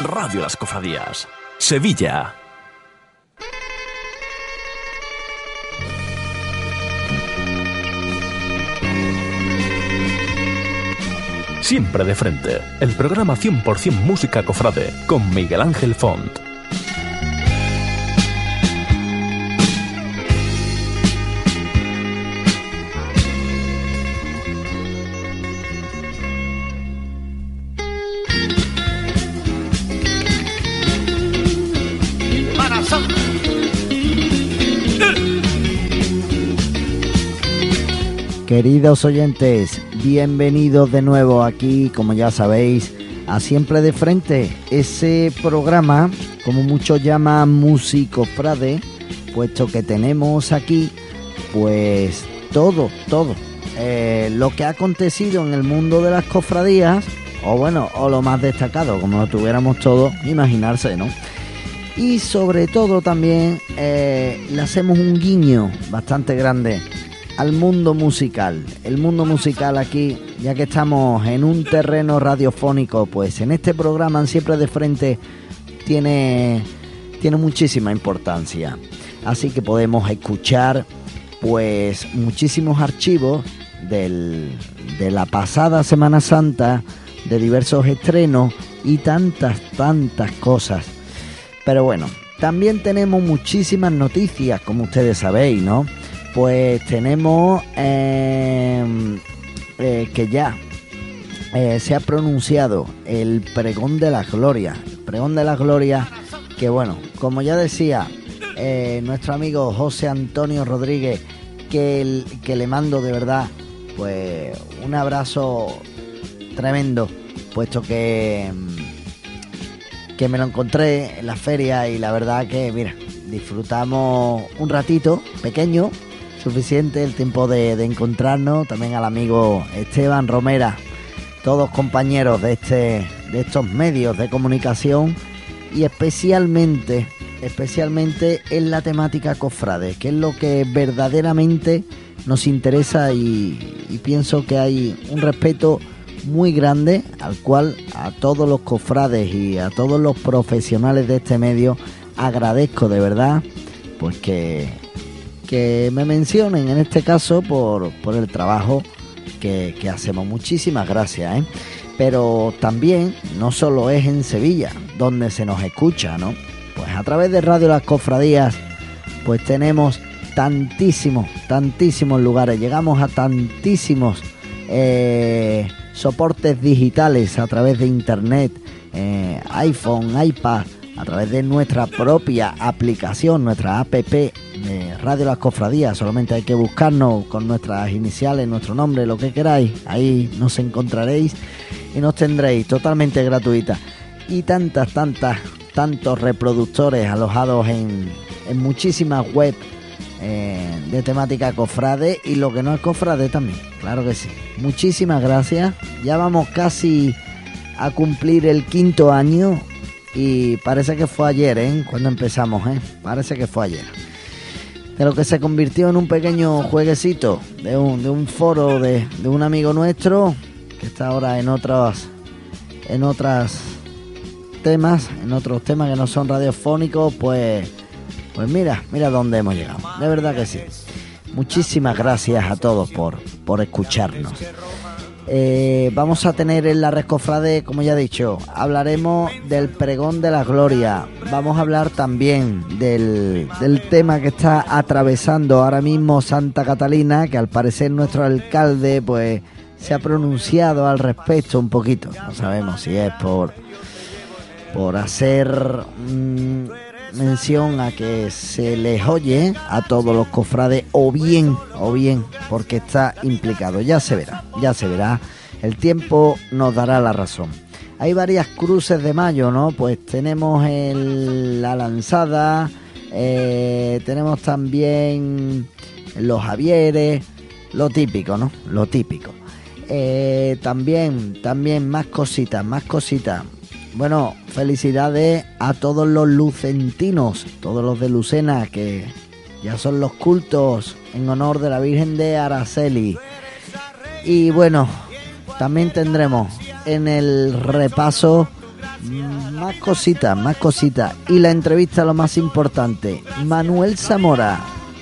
Radio Las Cofradías. Sevilla. Siempre de frente, el programa 100% música cofrade con Miguel Ángel Font. Queridos oyentes, bienvenidos de nuevo aquí, como ya sabéis, a Siempre de Frente, ese programa, como muchos llaman Músico Frade, puesto que tenemos aquí, pues todo, todo, eh, lo que ha acontecido en el mundo de las cofradías, o bueno, o lo más destacado, como lo tuviéramos todos, imaginarse, ¿no? Y sobre todo también eh, le hacemos un guiño bastante grande al mundo musical. El mundo musical aquí, ya que estamos en un terreno radiofónico, pues en este programa siempre de frente tiene, tiene muchísima importancia. Así que podemos escuchar pues muchísimos archivos del, de la pasada Semana Santa, de diversos estrenos y tantas, tantas cosas. Pero bueno, también tenemos muchísimas noticias, como ustedes sabéis, ¿no? Pues tenemos em, eh, que ya eh, se ha pronunciado el pregón de la gloria. El pregón de la gloria, que bueno, como ya decía eh, nuestro amigo José Antonio Rodríguez, que, que le mando de verdad, pues un abrazo tremendo, puesto que, em, que me lo encontré en la feria y la verdad que, mira, disfrutamos un ratito pequeño, suficiente el tiempo de, encontrarnos. También al amigo Esteban Romera, todos compañeros de, este, de estos medios de comunicación y especialmente, especialmente en la temática cofrade, que es lo que verdaderamente nos interesa y, y pienso que hay un respeto muy grande al cual a todos los cofrades y a todos los profesionales de este medio agradezco de verdad pues que que me mencionen en este caso por, el trabajo que, hacemos. Muchísimas gracias. ¿eh? Pero también no solo es en Sevilla donde se nos escucha, ¿no? Pues a través de Radio Las Cofradías, pues tenemos tantísimos, tantísimos lugares. Llegamos a tantísimos eh, soportes digitales a través de internet, eh, iPhone, iPad a través de nuestra propia aplicación, nuestra app de Radio Las Cofradías. Solamente hay que buscarnos con nuestras iniciales, nuestro nombre, lo que queráis. Ahí nos encontraréis y nos tendréis totalmente gratuita. Y tantas, tantas, tantos reproductores alojados en, muchísimas web eh, de temática cofrade y lo que no es cofrade también. Claro que sí. Muchísimas gracias. Ya vamos casi a cumplir el quinto año y parece que fue ayer, ¿eh? Cuando empezamos, ¿eh? Parece que fue ayer. De lo que se convirtió en un pequeño jueguecito de un, de un foro de, de un amigo nuestro que está ahora en otros en otras temas, en otros temas que no son radiofónicos, pues pues mira, mira dónde hemos llegado. De verdad que sí. Muchísimas gracias a todos por, por escucharnos. Eh, vamos a tener en la Rescofrade, como ya he dicho, hablaremos del pregón de la gloria. Vamos a hablar también del, del, tema que está atravesando ahora mismo Santa Catalina, que al parecer nuestro alcalde pues se ha pronunciado al respecto un poquito. No sabemos si es por, por hacer... Mm, mención a que se les oye a todos los cofrades o bien, o bien, porque está implicado. Ya se verá, ya se verá. El tiempo nos dará la razón. hay varias cruces de mayo, ¿no? Pues tenemos la lanzada, eh, tenemos también los Javieres, lo típico, ¿no? Lo típico. Eh, también, también más cositas, más cositas. Bueno, felicidades a todos los lucentinos, todos los de Lucena, que ya son los cultos en honor de la Virgen de Araceli. Y bueno, también tendremos en el repaso más cositas, más cositas. Y la entrevista lo más importante. Manuel Zamora,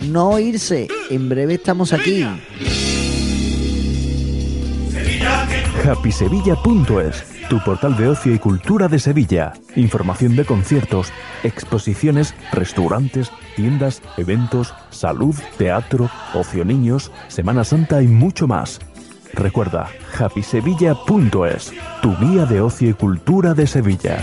no irse, en breve estamos aquí. happysevilla.es, tu portal de ocio y cultura de Sevilla. Información de conciertos, exposiciones, restaurantes, tiendas, eventos, salud, teatro, ocio niños, Semana Santa y mucho más. Recuerda, happysevilla.es, tu guía de ocio y cultura de Sevilla.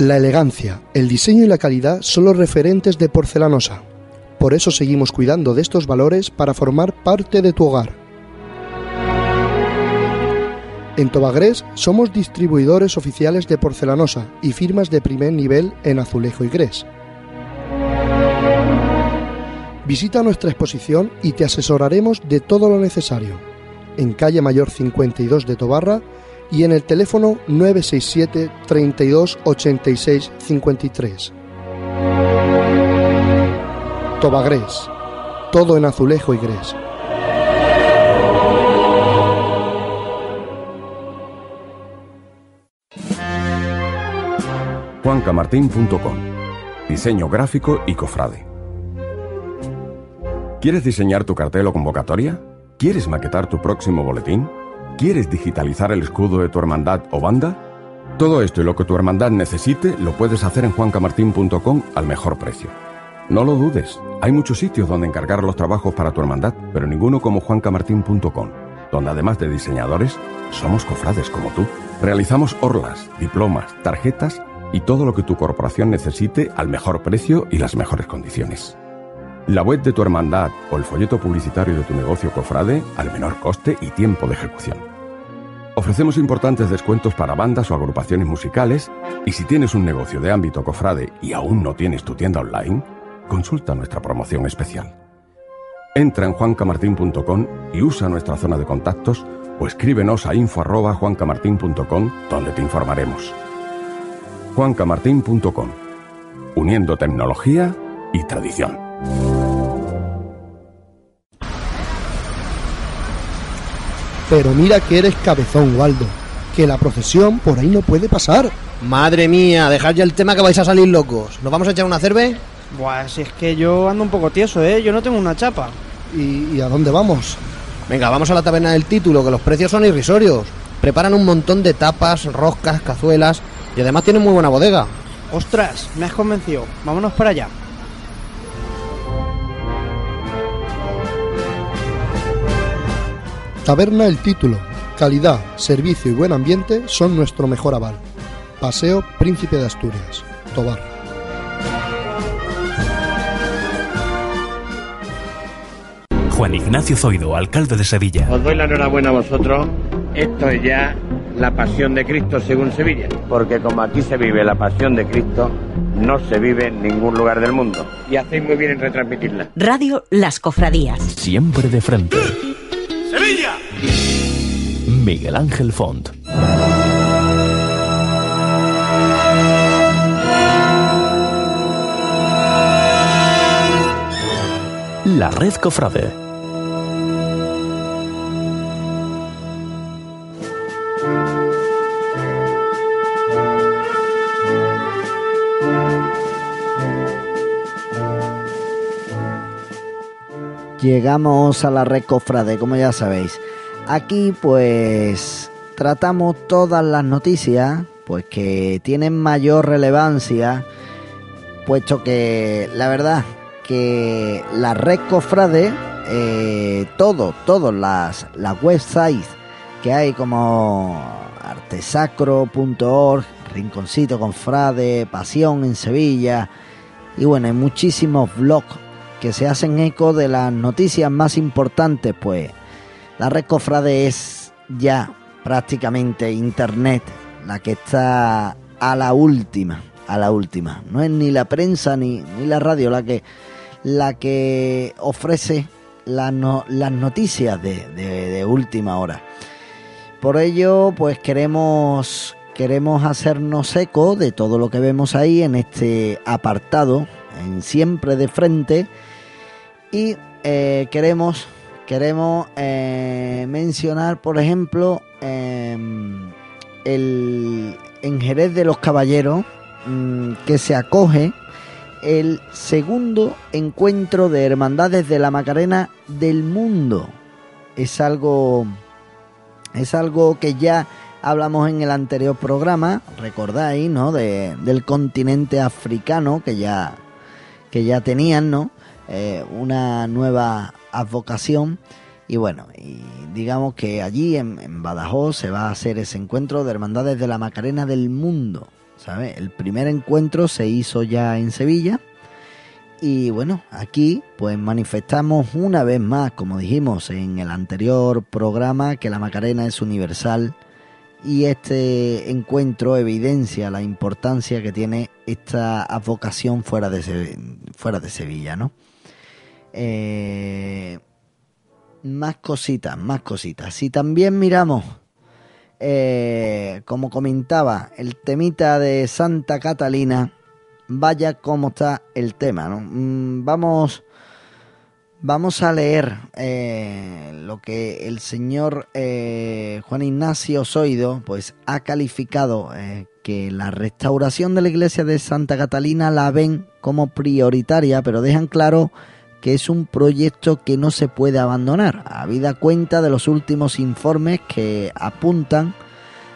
La elegancia, el diseño y la calidad son los referentes de Porcelanosa. Por eso seguimos cuidando de estos valores para formar parte de tu hogar. En Tobagrés somos distribuidores oficiales de porcelanosa y firmas de primer nivel en azulejo y grés. Visita nuestra exposición y te asesoraremos de todo lo necesario. En calle Mayor 52 de Tobarra y en el teléfono 967 32 86 53. Tobagrés, todo en azulejo y grés. juancamartín.com Diseño gráfico y cofrade. ¿Quieres diseñar tu cartel o convocatoria? ¿Quieres maquetar tu próximo boletín? ¿Quieres digitalizar el escudo de tu hermandad o banda? Todo esto y lo que tu hermandad necesite lo puedes hacer en juancamartin.com al mejor precio. No lo dudes, hay muchos sitios donde encargar los trabajos para tu hermandad, pero ninguno como juancamartin.com, donde además de diseñadores, somos cofrades como tú. Realizamos orlas, diplomas, tarjetas y todo lo que tu corporación necesite al mejor precio y las mejores condiciones. La web de tu hermandad o el folleto publicitario de tu negocio cofrade al menor coste y tiempo de ejecución. Ofrecemos importantes descuentos para bandas o agrupaciones musicales y si tienes un negocio de ámbito cofrade y aún no tienes tu tienda online, consulta nuestra promoción especial. Entra en juancamartin.com y usa nuestra zona de contactos o escríbenos a info@juancamartin.com donde te informaremos. juancamartin.com Uniendo tecnología y tradición. Pero mira que eres cabezón, Waldo. Que la procesión por ahí no puede pasar. Madre mía, dejad ya el tema que vais a salir locos. ¿Nos vamos a echar una cerve? Buah, si es que yo ando un poco tieso, ¿eh? Yo no tengo una chapa. ¿Y, a dónde vamos? Venga, vamos a la taberna del título, que los precios son irrisorios. Preparan un montón de tapas, roscas, cazuelas y además tienen muy buena bodega. Ostras, me has convencido. Vámonos para allá. Taberna El Título. Calidad, servicio y buen ambiente son nuestro mejor aval. Paseo Príncipe de Asturias, Tobar. Juan Ignacio Zoido, alcalde de Sevilla. Os doy la enhorabuena a vosotros. Esto es ya la pasión de Cristo según Sevilla. Porque como aquí se vive la pasión de Cristo, no se vive en ningún lugar del mundo. Y hacéis muy bien en retransmitirla. Radio Las Cofradías. Siempre de frente. Miguel Ángel Font. La Red Cofrade. Llegamos a la red cofrade, como ya sabéis. Aquí pues tratamos todas las noticias pues que tienen mayor relevancia, puesto que la verdad que la red cofrade, eh, todo, todas las, las websites que hay como artesacro.org, Rinconcito Confrade, Pasión en Sevilla, Y bueno, hay muchísimos blogs que se hacen eco de las noticias más importantes, pues la red Cofrade es ya prácticamente internet, la que está a la última, a la última. No es ni la prensa ni, ni la radio la que, la que ofrece las noticias de, última hora. Por ello, pues queremos queremos hacernos eco de todo lo que vemos ahí en este apartado, en siempre de frente, y eh, queremos queremos eh, mencionar, por ejemplo, em, el en Jerez de los Caballeros mm, que se acoge el segundo encuentro de hermandades de la Macarena del mundo. Es algo es algo que ya hablamos en el anterior programa, recordáis, ¿no? De, del continente africano que ya, que ya tenían, ¿no? Eh, una nueva advocación. Y bueno, digamos que allí en, Badajoz se va a hacer ese encuentro de hermandades de la Macarena del mundo. ¿sabe? El primer encuentro se hizo ya en Sevilla. Y bueno, aquí pues manifestamos una vez más, como dijimos en el anterior programa, que la Macarena es universal y este encuentro evidencia la importancia que tiene esta advocación fuera de, fuera de Sevilla, ¿no? Eh, más cositas, más cositas. Si también miramos, eh, como comentaba, el temita de Santa Catalina, vaya cómo está el tema, ¿no? Mm, vamos Vamos a leer eh, lo que el señor Juan Ignacio Soido pues, ha calificado que la restauración de la iglesia de Santa Catalina la ven como prioritaria, pero dejan claro que es un proyecto que no se puede abandonar, habida cuenta de los últimos informes que apuntan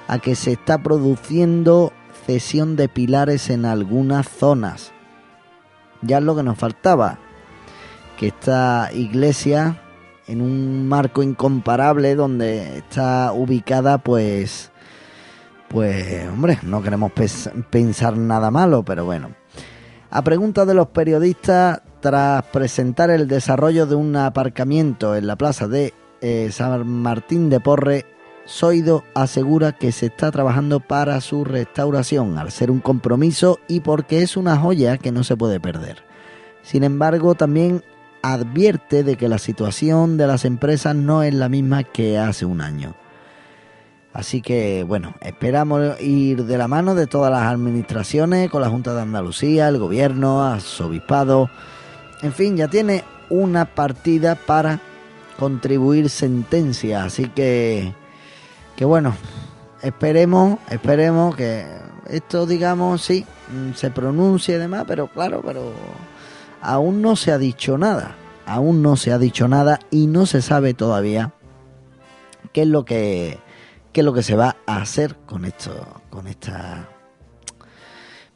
a que se está produciendo cesión de pilares en algunas zonas. Ya es lo que nos faltaba, que esta iglesia en un marco incomparable donde está ubicada pues pues hombre no queremos pensar nada malo pero bueno a pregunta de los periodistas tras presentar el desarrollo de un aparcamiento en la plaza de eh, San Martín de Porre Soido asegura que se está trabajando para su restauración al ser un compromiso y porque es una joya que no se puede perder. Sin embargo, también advierte de que la situación de las empresas no es la misma que hace un año. Así que bueno, esperamos ir de la mano de todas las administraciones, con la Junta de Andalucía, el gobierno, arzobispado, en fin, ya tiene una partida para contribuir sentencia, así que que bueno, esperemos, esperemos que esto digamos sí se pronuncie y demás, pero claro, pero aún no se ha dicho nada. Aún no se ha dicho nada y no se sabe todavía qué es lo que qué es lo que se va a hacer con esto, con esta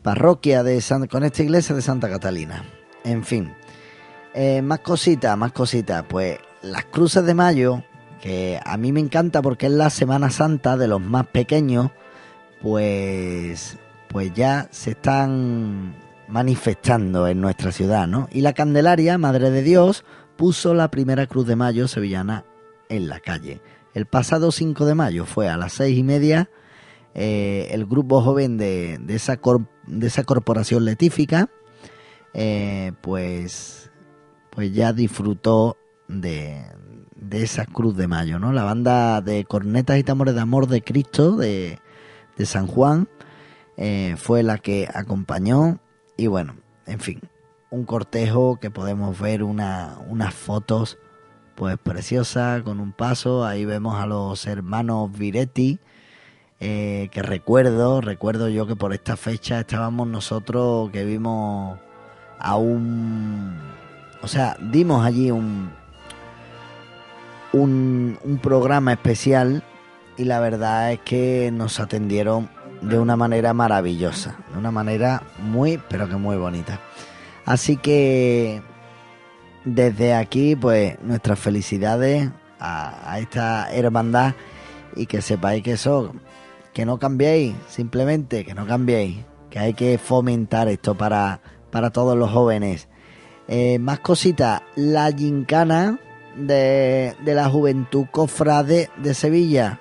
parroquia de San, con esta iglesia de Santa Catalina. En fin, eh, más cositas, más cositas. Pues las cruces de mayo, que a mí me encanta porque es la Semana Santa de los más pequeños, pues, pues ya se están manifestando en nuestra ciudad, ¿no? Y la Candelaria, Madre de Dios, puso la primera cruz de mayo sevillana en la calle. El pasado 5 de mayo fue a las seis y media eh, el grupo joven de, de, esa, de esa corporación letífica, eh, pues, pues ya disfrutó de, de esa cruz de mayo, ¿no? La banda de cornetas y tambores de amor de Cristo de, San Juan eh, fue la que acompañó y bueno, en fin, un cortejo que podemos ver una, unas fotos pues preciosas con un paso. Ahí vemos a los hermanos Viretti, eh, que recuerdo, recuerdo yo que por esta fecha estábamos nosotros que vimos a un... O sea, dimos allí un, un, programa especial y la verdad es que nos atendieron de una manera maravillosa, de una manera muy, pero que muy bonita. Así que desde aquí, pues nuestras felicidades a, esta hermandad y que sepáis que eso, que no cambiéis, simplemente que no cambiéis, que hay que fomentar esto para, para todos los jóvenes. Eh, más cositas, la gincana de, de la Juventud Cofrade de Sevilla.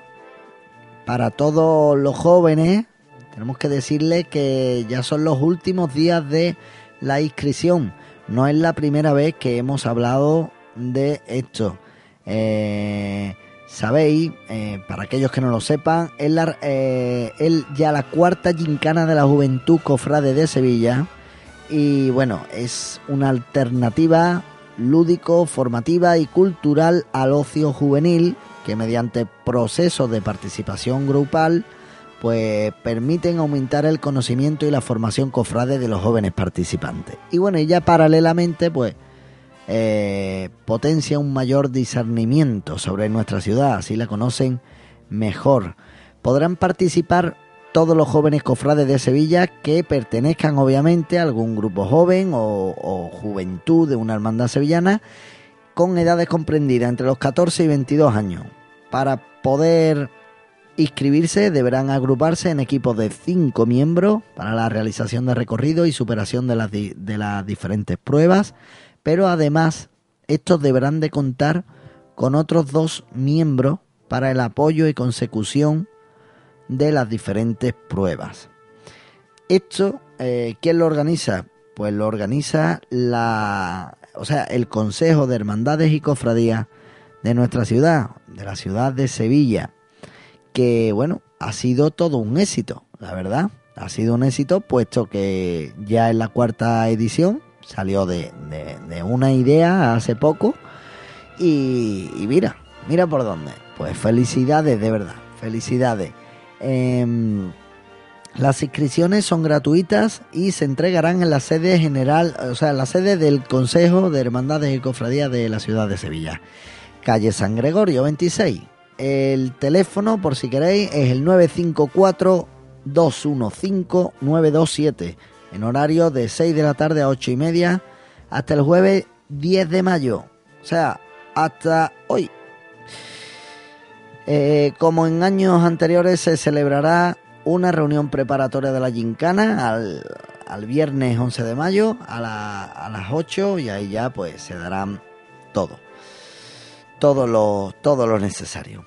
Para todos los jóvenes, tenemos que decirle que ya son los últimos días de la inscripción. No es la primera vez que hemos hablado de esto. Eh, Sabéis, eh, para aquellos que no lo sepan, es la- ya la cuarta gincana de la Juventud Cofrade de Sevilla. Y bueno, es una alternativa lúdico, formativa y cultural al ocio juvenil que mediante procesos de participación grupal pues permiten aumentar el conocimiento y la formación cofrade de los jóvenes participantes. Y bueno, y ya paralelamente pues eh, potencia un mayor discernimiento sobre nuestra ciudad, así la conocen mejor. Podrán participar todos los jóvenes cofrades de Sevilla que pertenezcan obviamente a algún grupo joven o, o juventud de una hermandad sevillana con edades comprendidas entre los 14 y 22 años. Para poder inscribirse deberán agruparse en equipos de 5 miembros para la realización de recorrido y superación de las, de las diferentes pruebas, pero además estos deberán de contar con otros dos miembros para el apoyo y consecución de las diferentes pruebas. Esto, eh, ¿quién lo organiza? Pues lo organiza la, o sea, el Consejo de Hermandades y Cofradías de nuestra ciudad, de la ciudad de Sevilla, que bueno, ha sido todo un éxito, la verdad. Ha sido un éxito puesto que ya en la cuarta edición salió de, una idea hace poco y mira, mira por dónde. Pues felicidades, de verdad, felicidades. Em, las inscripciones son gratuitas y se entregarán en la sede general, o sea, la sede del Consejo de Hermandades y Cofradías de la ciudad de Sevilla. Calle San Gregorio 26. El teléfono, por si queréis, es el 954-215-927. En horario de 6 de la tarde a 8 y media hasta el jueves 10 de mayo. O sea, hasta hoy. Eh, como en años anteriores se celebrará una reunión preparatoria de la gincana al, al viernes 11 de mayo a, la- a las 8 y ahí ya pues se darán todo. Todo lo, todo lo necesario.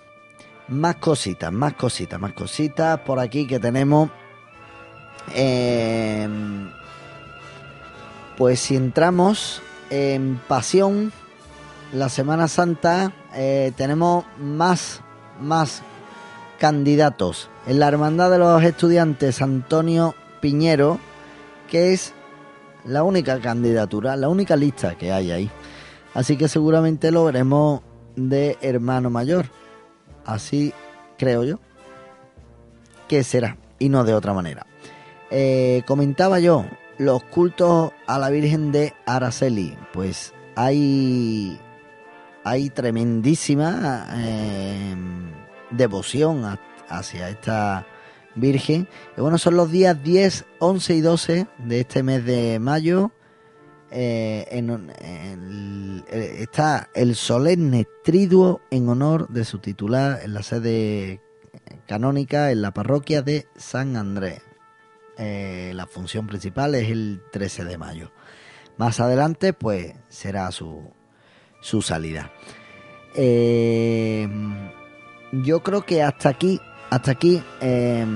Más cositas, más cositas, más cositas por aquí que tenemos. Eh, pues si entramos en pasión, la Semana Santa, eh, tenemos más, más candidatos. En la Hermandad de los Estudiantes Antonio Piñero, que es la única candidatura, la única lista que hay ahí. Así que seguramente lo veremos de hermano mayor. Así creo yo que será, y no de otra manera. Eh, comentaba yo, los cultos a la Virgen de Araceli, pues hay, hay tremendísima eh, devoción hacia esta Virgen. Y bueno, son los días 10, 11 y 12 de este mes de mayo. Eh, está el solemne triduo en honor de su titular en la sede canónica en la parroquia de San Andrés. Eh, la función principal es el 13 de mayo. Más adelante, pues será su, su salida. Eh, yo creo que hasta aquí, hasta aquí eh,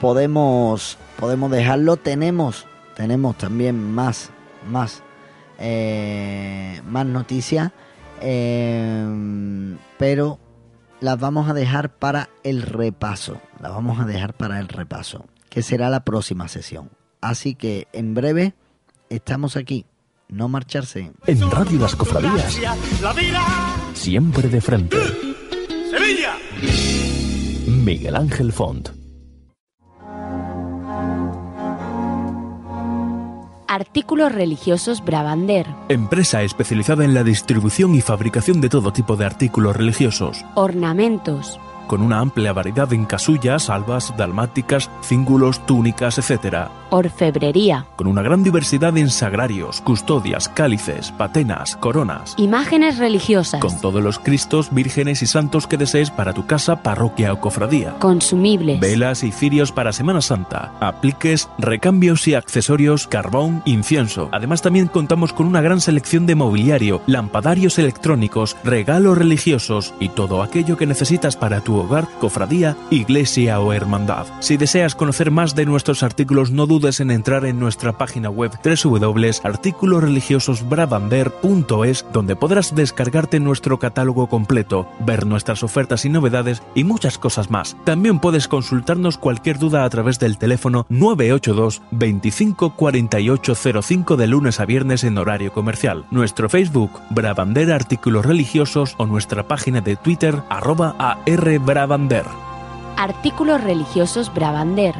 podemos, podemos dejarlo. Tenemos, tenemos también más, más, eh, más noticias, pero las vamos a dejar para el repaso. Las vamos a dejar para el repaso, que será la próxima sesión. Así que en breve estamos aquí. No marcharse. En Radio Las Cofradías, siempre de frente. ¡Sevilla! Miguel Ángel Font. Artículos religiosos Bravander. Empresa especializada en la distribución y fabricación de todo tipo de artículos religiosos. Ornamentos. Con una amplia variedad en casullas, albas, dalmáticas, cíngulos, túnicas, etc. Orfebrería. Con una gran diversidad en sagrarios, custodias, cálices, patenas, coronas. Imágenes religiosas. Con todos los cristos, vírgenes y santos que desees para tu casa, parroquia o cofradía. Consumibles. Velas y cirios para Semana Santa. Apliques, recambios y accesorios, carbón, incienso. Además también contamos con una gran selección de mobiliario, lampadarios electrónicos, regalos religiosos y todo aquello que necesitas para tu hogar, cofradía, iglesia o hermandad. Si deseas conocer más de nuestros artículos, no dudes en entrar en nuestra página web www.articulosreligiososbrabander.es donde podrás descargarte nuestro catálogo completo, ver nuestras ofertas y novedades y muchas cosas más. También puedes consultarnos cualquier duda a través del teléfono 982 25 4805 de lunes a viernes en horario comercial. Nuestro Facebook, Brabander Artículos Religiosos o nuestra página de Twitter, arroba ARBrabander. Artículos religiosos Brabander.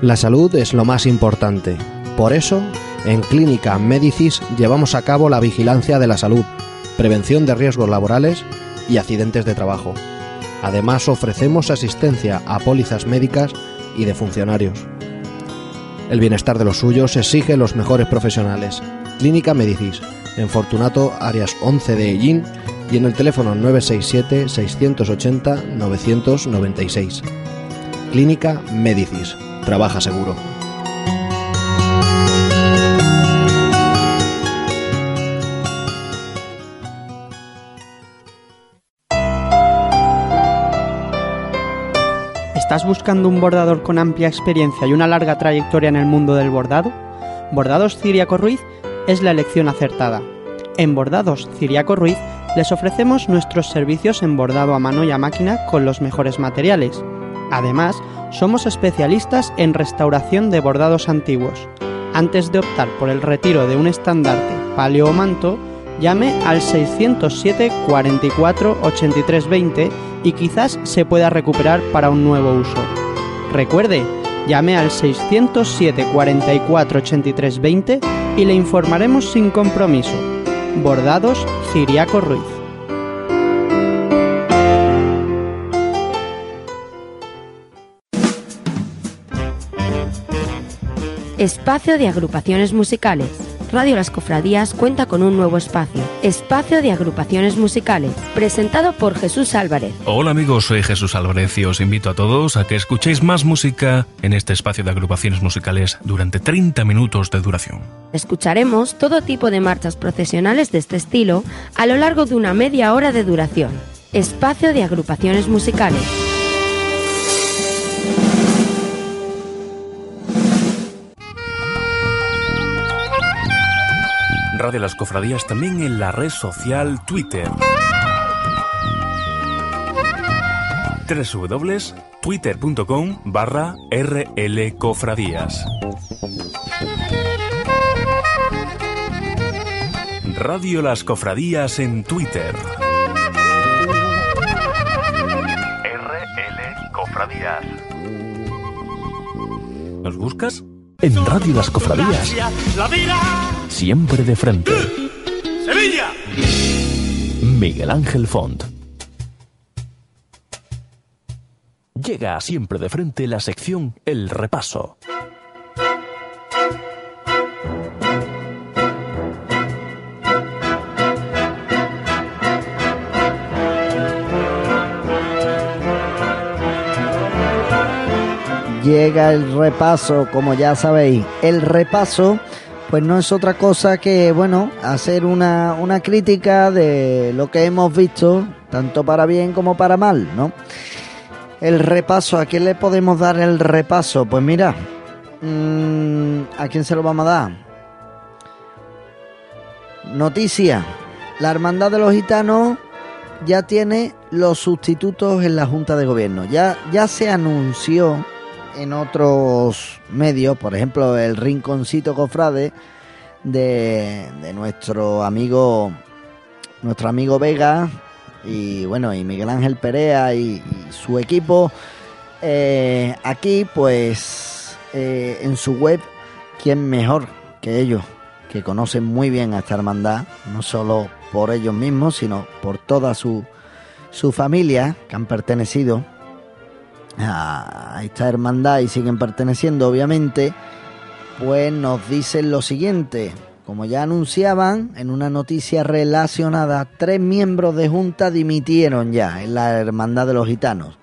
La salud es lo más importante. Por eso, en Clínica Medicis llevamos a cabo la vigilancia de la salud, prevención de riesgos laborales y accidentes de trabajo. Además, ofrecemos asistencia a pólizas médicas y de funcionarios. El bienestar de los suyos exige los mejores profesionales. Clínica Medicis, en Fortunato, áreas 11 de Ellín y en el teléfono 967-680-996. Clínica Medicis. Trabaja seguro. ¿Estás buscando un bordador con amplia experiencia y una larga trayectoria en el mundo del bordado? Bordados Ciriaco Ruiz es la elección acertada. En Bordados Ciriaco Ruiz les ofrecemos nuestros servicios en bordado a mano y a máquina con los mejores materiales. Además, somos especialistas en restauración de bordados antiguos. Antes de optar por el retiro de un estandarte, palio o manto, llame al 607 44 83 20 y quizás se pueda recuperar para un nuevo uso. Recuerde, llame al 607 44 83 20 y le informaremos sin compromiso. Bordados Ciriaco Ruiz. Espacio de agrupaciones musicales. Radio Las Cofradías cuenta con un nuevo espacio, Espacio de Agrupaciones Musicales, presentado por Jesús Álvarez. Hola amigos, soy Jesús Álvarez y os invito a todos a que escuchéis más música en este espacio de agrupaciones musicales durante 30 minutos de duración. Escucharemos todo tipo de marchas procesionales de este estilo a lo largo de una media hora de duración. Espacio de Agrupaciones Musicales. Radio Las Cofradías también en la red social Twitter. www.twitter.com barra rlcofradías. Radio Las Cofradías en Twitter. RL Cofradías. ¿Nos buscas? En Radio Las Cofradías. Siempre de frente. ¡Sevilla! Miguel Ángel Font. Llega siempre de frente la sección El Repaso. Llega el repaso, como ya sabéis. El repaso, pues no es otra cosa que, bueno, hacer una, una crítica de lo que hemos visto, tanto para bien como para mal, ¿no? El repaso, ¿a quién le podemos dar el repaso? Pues mira, mmm, ¿a quién se lo vamos a dar? Noticia, la Hermandad de los Gitanos ya tiene los sustitutos en la Junta de Gobierno. Ya, ya se anunció en otros medios, por ejemplo, el Rinconcito Cofrade de, nuestro amigo nuestro amigo Vega y bueno y Miguel Ángel Perea y, y su equipo. Eh, aquí pues eh, en su web quién mejor que ellos que conocen muy bien a esta hermandad, no solo por ellos mismos, sino por toda su, su familia que han pertenecido a esta hermandad y siguen perteneciendo, obviamente, pues nos dicen lo siguiente. Como ya anunciaban en una noticia relacionada, tres miembros de Junta dimitieron ya en la Hermandad de los Gitanos.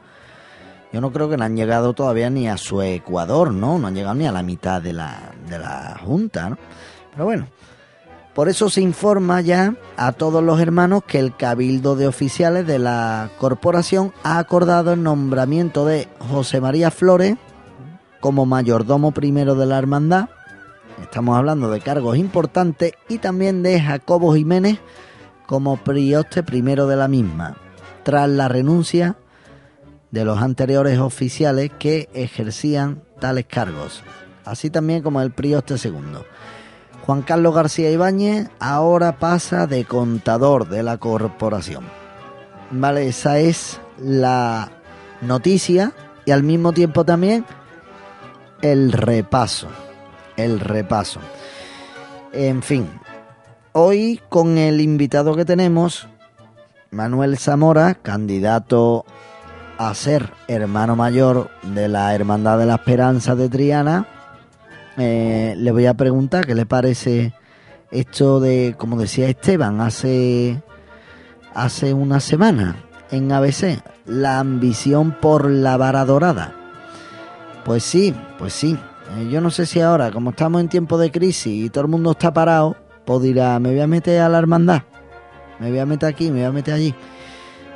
Yo no creo que no han llegado todavía ni a su Ecuador, ¿no? No han llegado ni a la mitad de la, de la Junta, ¿no? Pero bueno, por eso se informa ya a todos los hermanos que el Cabildo de Oficiales de la Corporación ha acordado el nombramiento de José María Flores como mayordomo primero de la Hermandad Estamos hablando de cargos importantes y también de Jacobo Jiménez como prioste primero de la misma, tras la renuncia de los anteriores oficiales que ejercían tales cargos, así también como el prioste segundo. Juan Carlos García Ibáñez ahora pasa de contador de la corporación. Vale, esa es la noticia y al mismo tiempo también el repaso el repaso. En fin, hoy con el invitado que tenemos, Manuel Zamora, candidato a ser hermano mayor de la Hermandad de la Esperanza de Triana, eh, le voy a preguntar qué le parece esto de, como decía Esteban, hace, hace una semana en ABC, la ambición por la vara dorada. Pues sí, pues sí, eh, yo no sé si ahora, como estamos en tiempo de crisis y todo el mundo está parado, pues dirá, me voy a meter a la hermandad, me voy a meter aquí, me voy a meter allí.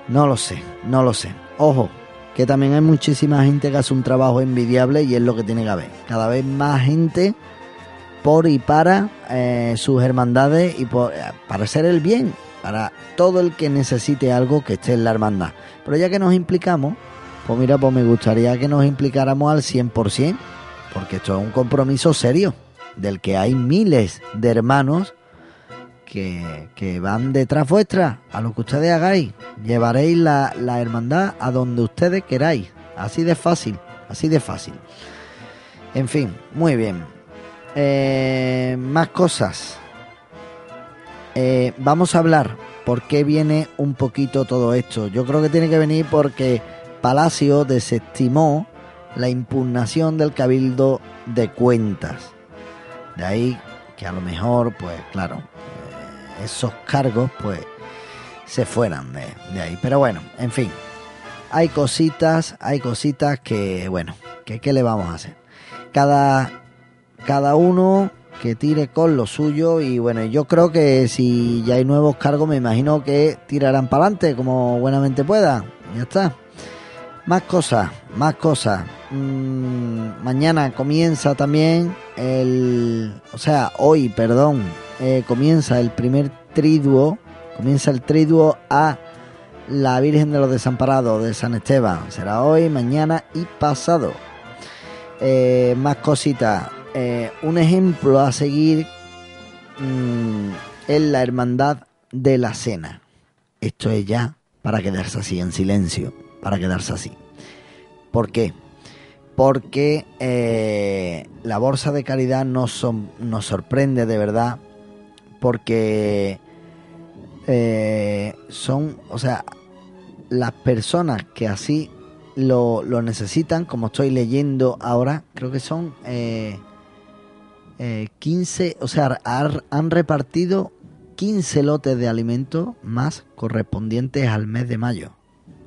No lo sé, no lo sé. Ojo, que también hay muchísima gente que hace un trabajo envidiable y es lo que tiene que haber. Cada vez más gente por y para eh, sus hermandades y por, eh, para hacer el bien, para todo el que necesite algo que esté en la hermandad. Pero ya que nos implicamos, pues mira, pues me gustaría que nos implicáramos al 100% porque esto es un compromiso serio, del que hay miles de hermanos que, van detrás vuestra, a lo que ustedes hagáis. Llevaréis la, hermandad a donde ustedes queráis. Así de fácil, así de fácil. En fin, muy bien. Eh, más cosas. Eh, vamos a hablar por qué viene un poquito todo esto. Yo creo que tiene que venir porque Palacio desestimó la impugnación del cabildo de cuentas. De ahí que a lo mejor, pues claro, esos cargos pues se fueran de, ahí. Pero bueno, en fin, hay cositas, hay cositas que, bueno, que qué le vamos a hacer. Cada, cada uno que tire con lo suyo y bueno, yo creo que si ya hay nuevos cargos me imagino que tirarán para adelante como buenamente pueda. Ya está. Más cosas, más cosas. Mm, mañana comienza también el, o sea, hoy, perdón, eh, comienza el primer triduo, comienza el triduo a la Virgen de los Desamparados de San Esteban. Será hoy, mañana y pasado. Eh, más cositas. Eh, un ejemplo a seguir mm, es la Hermandad de la Cena. Esto es ya para quedarse así en silencio para quedarse así. ¿Por qué? Porque la bolsa de caridad nos sorprende de verdad, porque eh, son, o sea, las personas que así lo, necesitan, como estoy leyendo ahora, creo que son eh, 15, o sea, han repartido 15 lotes de alimentos más correspondientes al mes de mayo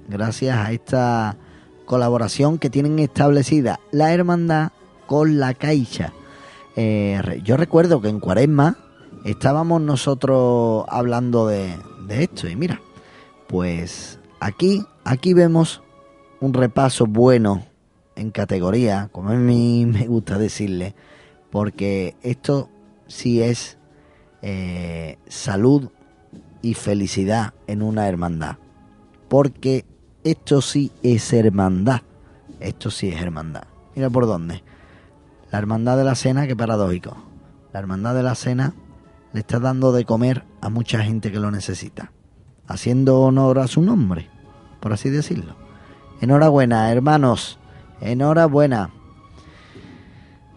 gracias a esta colaboración que tienen establecida la hermandad con la Caixa. Eh, yo recuerdo que en Cuaresma estábamos nosotros hablando de, de esto y mira, pues aquí, aquí vemos un repaso bueno en categoría, como a mí me gusta decirle, porque esto sí es eh, salud y felicidad en una hermandad, porque esto sí es hermandad. Esto sí es hermandad. Mira por dónde. La hermandad de la cena, qué paradójico. La hermandad de la cena le está dando de comer a mucha gente que lo necesita. Haciendo honor a su nombre, por así decirlo. Enhorabuena, hermanos. Enhorabuena.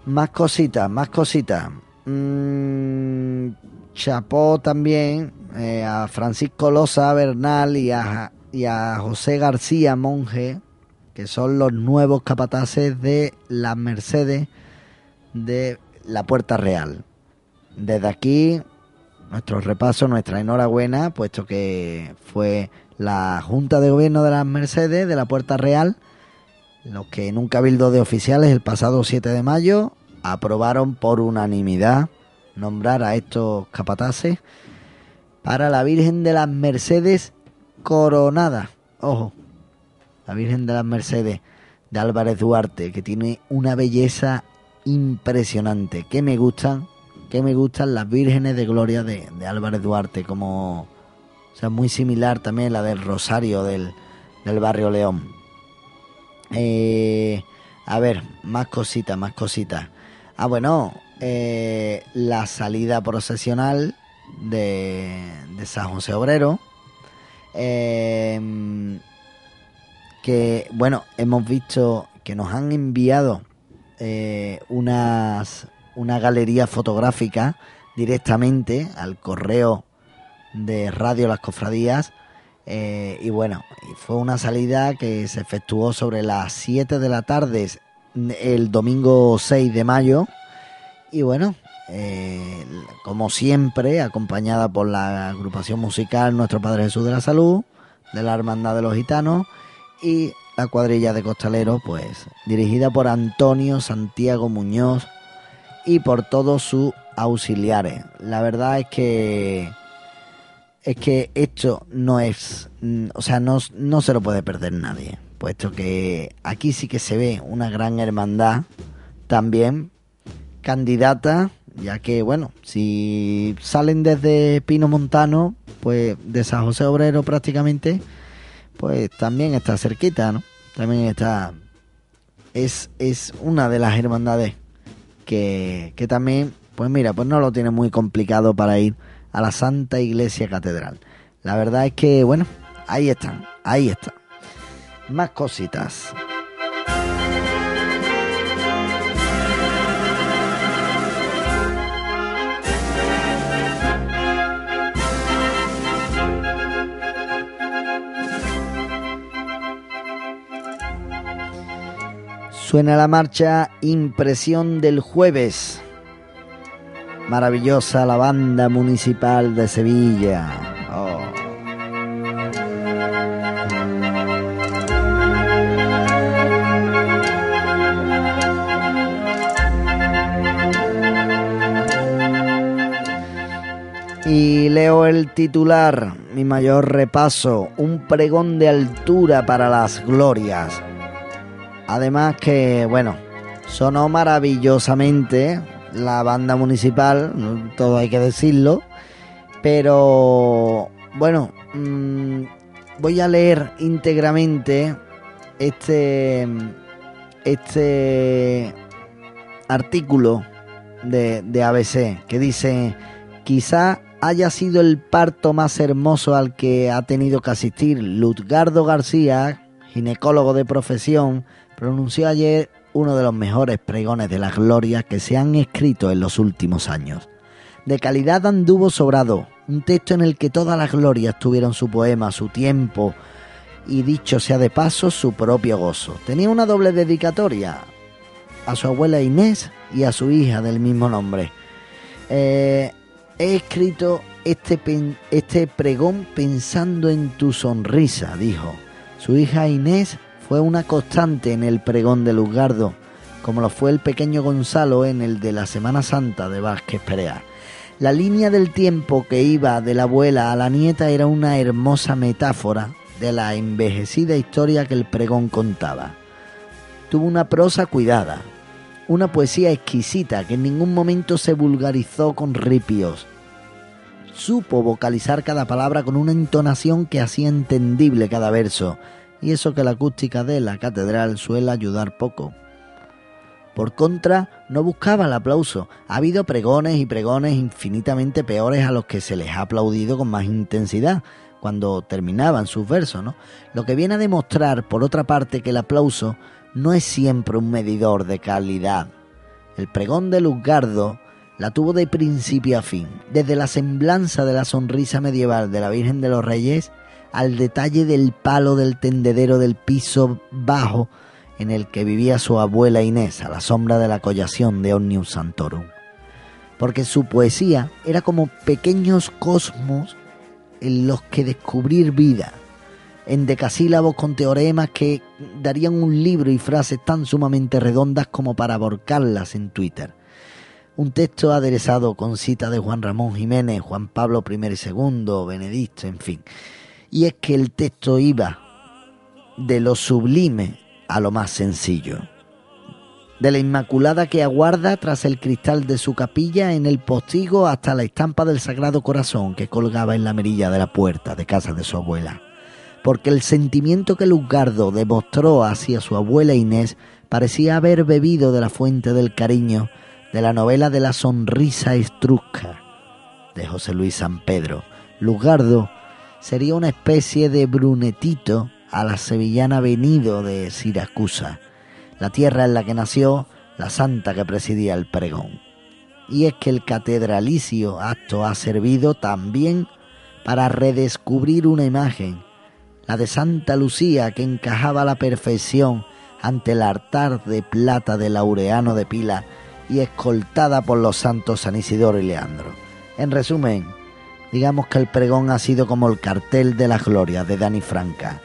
Más cositas, más cositas. mm, chapó también eh, a Francisco Loza Bernal y a, y a José García Monje, que son los nuevos capataces de las Mercedes de la Puerta Real. Desde aquí, nuestro repaso, nuestra enhorabuena, puesto que fue la Junta de Gobierno de las Mercedes de la Puerta Real, los que en un cabildo de oficiales el pasado 7 de mayo aprobaron por unanimidad nombrar a estos capataces para la Virgen de las Mercedes coronada. Ojo, la Virgen de las Mercedes de Álvarez Duarte, que tiene una belleza impresionante. Que me gustan, que me gustan las vírgenes de gloria de, de Álvarez Duarte, como, o sea, muy similar también la del Rosario del, del barrio León. Eh, a ver, más cositas, más cositas. Ah, bueno, eh, la salida procesional de, de San José Obrero. Eh, que, bueno, hemos visto que nos han enviado unas, una galería fotográfica directamente al correo de Radio Las Cofradías. Eh, y bueno, fue una salida que se efectuó sobre las 7 de la tarde el domingo 6 de mayo. Y bueno, eh, como siempre, acompañada por la agrupación musical Nuestro Padre Jesús de la Salud, de la Hermandad de los Gitanos y la cuadrilla de costaleros, pues dirigida por Antonio Santiago Muñoz y por todos sus auxiliares. La verdad es que es que esto no es, mm, o sea, no, no se lo puede perder nadie, puesto que aquí sí que se ve una gran hermandad también candidata, ya que bueno, si salen desde Pino Montano, pues de San José Obrero prácticamente, pues también está cerquita, ¿no? También está, es, es una de las hermandades que, que también, pues mira, pues no lo tiene muy complicado para ir a la Santa Iglesia Catedral. La verdad es que, bueno, ahí están, ahí están. Más cositas. Suena la marcha Impresión del jueves. Maravillosa la banda municipal de Sevilla. Oh. Y leo el titular, mi mayor repaso, un pregón de altura para las glorias. Además que, bueno, sonó maravillosamente la banda municipal, todo hay que decirlo, pero bueno, mmm, voy a leer íntegramente este, este artículo de, de ABC que dice, quizá haya sido el parto más hermoso al que ha tenido que asistir Lutgardo García, ginecólogo de profesión, pronunció ayer uno de los mejores pregones de la gloria que se han escrito en los últimos años. De calidad anduvo sobrado, un texto en el que todas las glorias tuvieron su poema, su tiempo y dicho sea de paso, su propio gozo. Tenía una doble dedicatoria a su abuela Inés y a su hija del mismo nombre. Eh, he escrito este, este pregón pensando en tu sonrisa, dijo. Su hija Inés fue una constante en el pregón de Luzgardo, como lo fue el pequeño Gonzalo en el de la Semana Santa de Vázquez Perea. La línea del tiempo que iba de la abuela a la nieta era una hermosa metáfora de la envejecida historia que el pregón contaba. Tuvo una prosa cuidada, una poesía exquisita que en ningún momento se vulgarizó con ripios. Supo vocalizar cada palabra con una entonación que hacía entendible cada verso, y eso que la acústica de la catedral suele ayudar poco. Por contra, no buscaba el aplauso. Ha habido pregones y pregones infinitamente peores a los que se les ha aplaudido con más intensidad cuando terminaban sus versos, ¿no? Lo que viene a demostrar, por otra parte, que el aplauso no es siempre un medidor de calidad. El pregón de Luzgardo, La tuvo de principio a fin, desde la semblanza de la sonrisa medieval de la Virgen de los Reyes al detalle del palo del tendedero del piso bajo en el que vivía su abuela Inés a la sombra de la collación de Omnium Santorum. Porque su poesía era como pequeños cosmos en los que descubrir vida, en decasílabos con teoremas que darían un libro y frases tan sumamente redondas como para aborcarlas en Twitter. Un texto aderezado con citas de Juan Ramón Jiménez, Juan Pablo I y II, Benedicto, en fin. Y es que el texto iba de lo sublime a lo más sencillo. De la Inmaculada que aguarda tras el cristal de su capilla en el postigo hasta la estampa del Sagrado Corazón que colgaba en la merilla de la puerta de casa de su abuela porque el sentimiento que Luzgardo demostró hacia su abuela Inés parecía haber bebido de la fuente del cariño de la novela de la sonrisa estrusca de José Luis San Pedro. Luzgardo sería una especie de brunetito a la sevillana venido de Siracusa, la tierra en la que nació la santa que presidía el pregón. Y es que el catedralicio acto ha servido también para redescubrir una imagen la de Santa Lucía que encajaba a la perfección ante el altar de plata de Laureano de Pila y escoltada por los santos San Isidoro y Leandro. En resumen, digamos que el pregón ha sido como el cartel de la gloria de Dani Franca,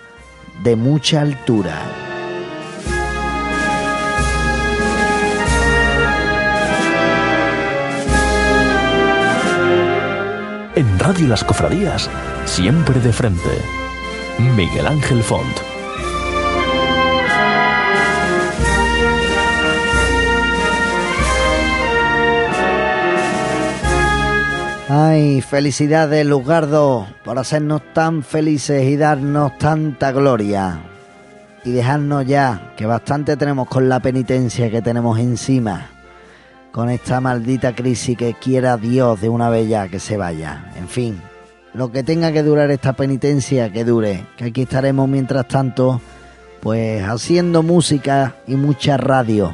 de mucha altura. En Radio Las Cofradías, siempre de frente. Miguel Ángel Font. Ay, felicidades Lugardo por hacernos tan felices y darnos tanta gloria. Y dejarnos ya, que bastante tenemos con la penitencia que tenemos encima. Con esta maldita crisis que quiera Dios de una vez ya que se vaya. En fin, lo que tenga que durar esta penitencia, que dure. Que aquí estaremos mientras tanto, pues haciendo música y mucha radio.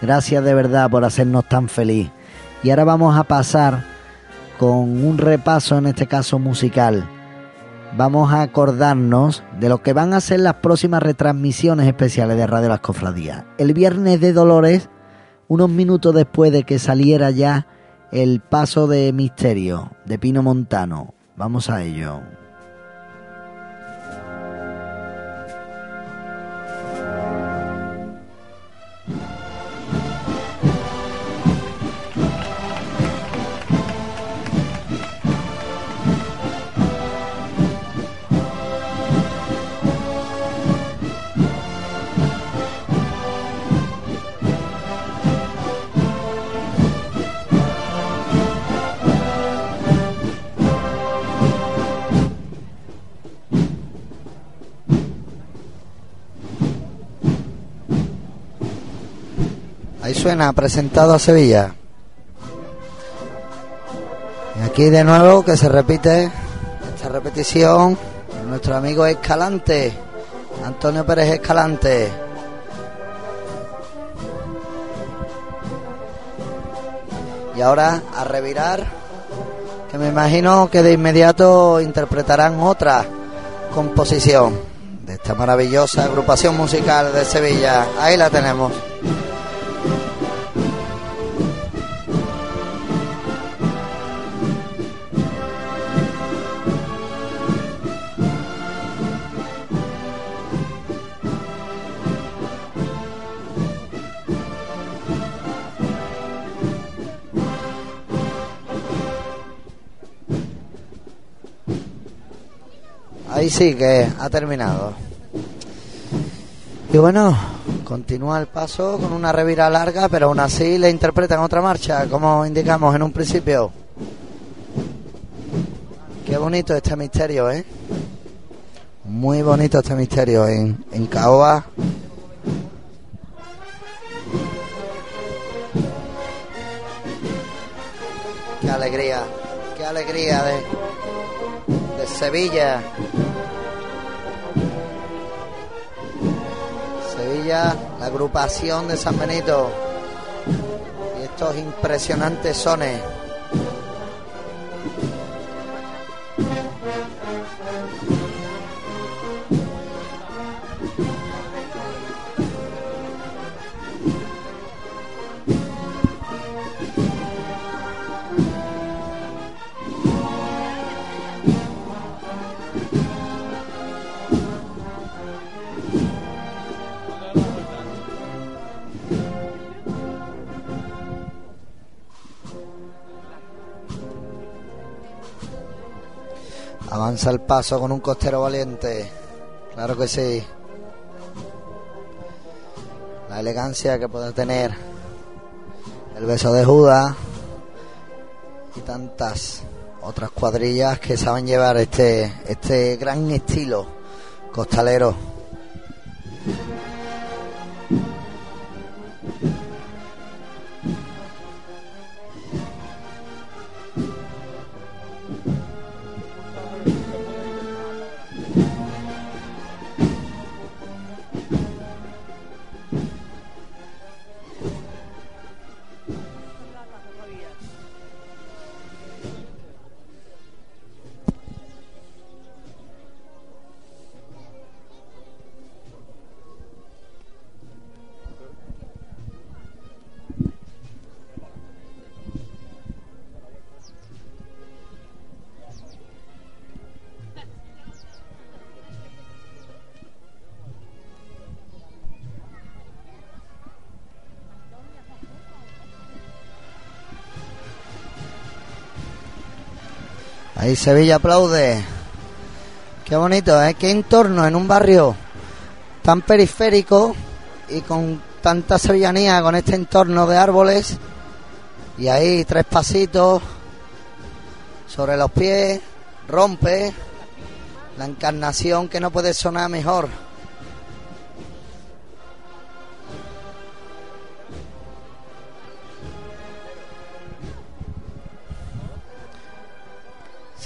Gracias de verdad por hacernos tan feliz. Y ahora vamos a pasar con un repaso, en este caso musical. Vamos a acordarnos de lo que van a ser las próximas retransmisiones especiales de Radio Las Cofradías. El viernes de Dolores, unos minutos después de que saliera ya el paso de misterio de Pino Montano, Vamos a ello. Suena, presentado a Sevilla. Y aquí de nuevo que se repite esta repetición. Nuestro amigo Escalante, Antonio Pérez Escalante. Y ahora a revirar, que me imagino que de inmediato interpretarán otra composición de esta maravillosa agrupación musical de Sevilla. Ahí la tenemos. Sí que ha terminado. Y bueno, continúa el paso con una revira larga, pero aún así le interpretan otra marcha, como indicamos en un principio. Qué bonito este misterio, ¿eh? Muy bonito este misterio en, en Caoba. Qué alegría, qué alegría de, de Sevilla. La agrupación de San Benito. Y estos impresionantes sones. Avanza el paso con un costero valiente. Claro que sí. La elegancia que puede tener el beso de Judas y tantas otras cuadrillas que saben llevar este, este gran estilo costalero. Sevilla aplaude. Qué bonito, ¿eh? Qué entorno en un barrio tan periférico y con tanta sevillanía, con este entorno de árboles. Y ahí tres pasitos sobre los pies, rompe la encarnación que no puede sonar mejor.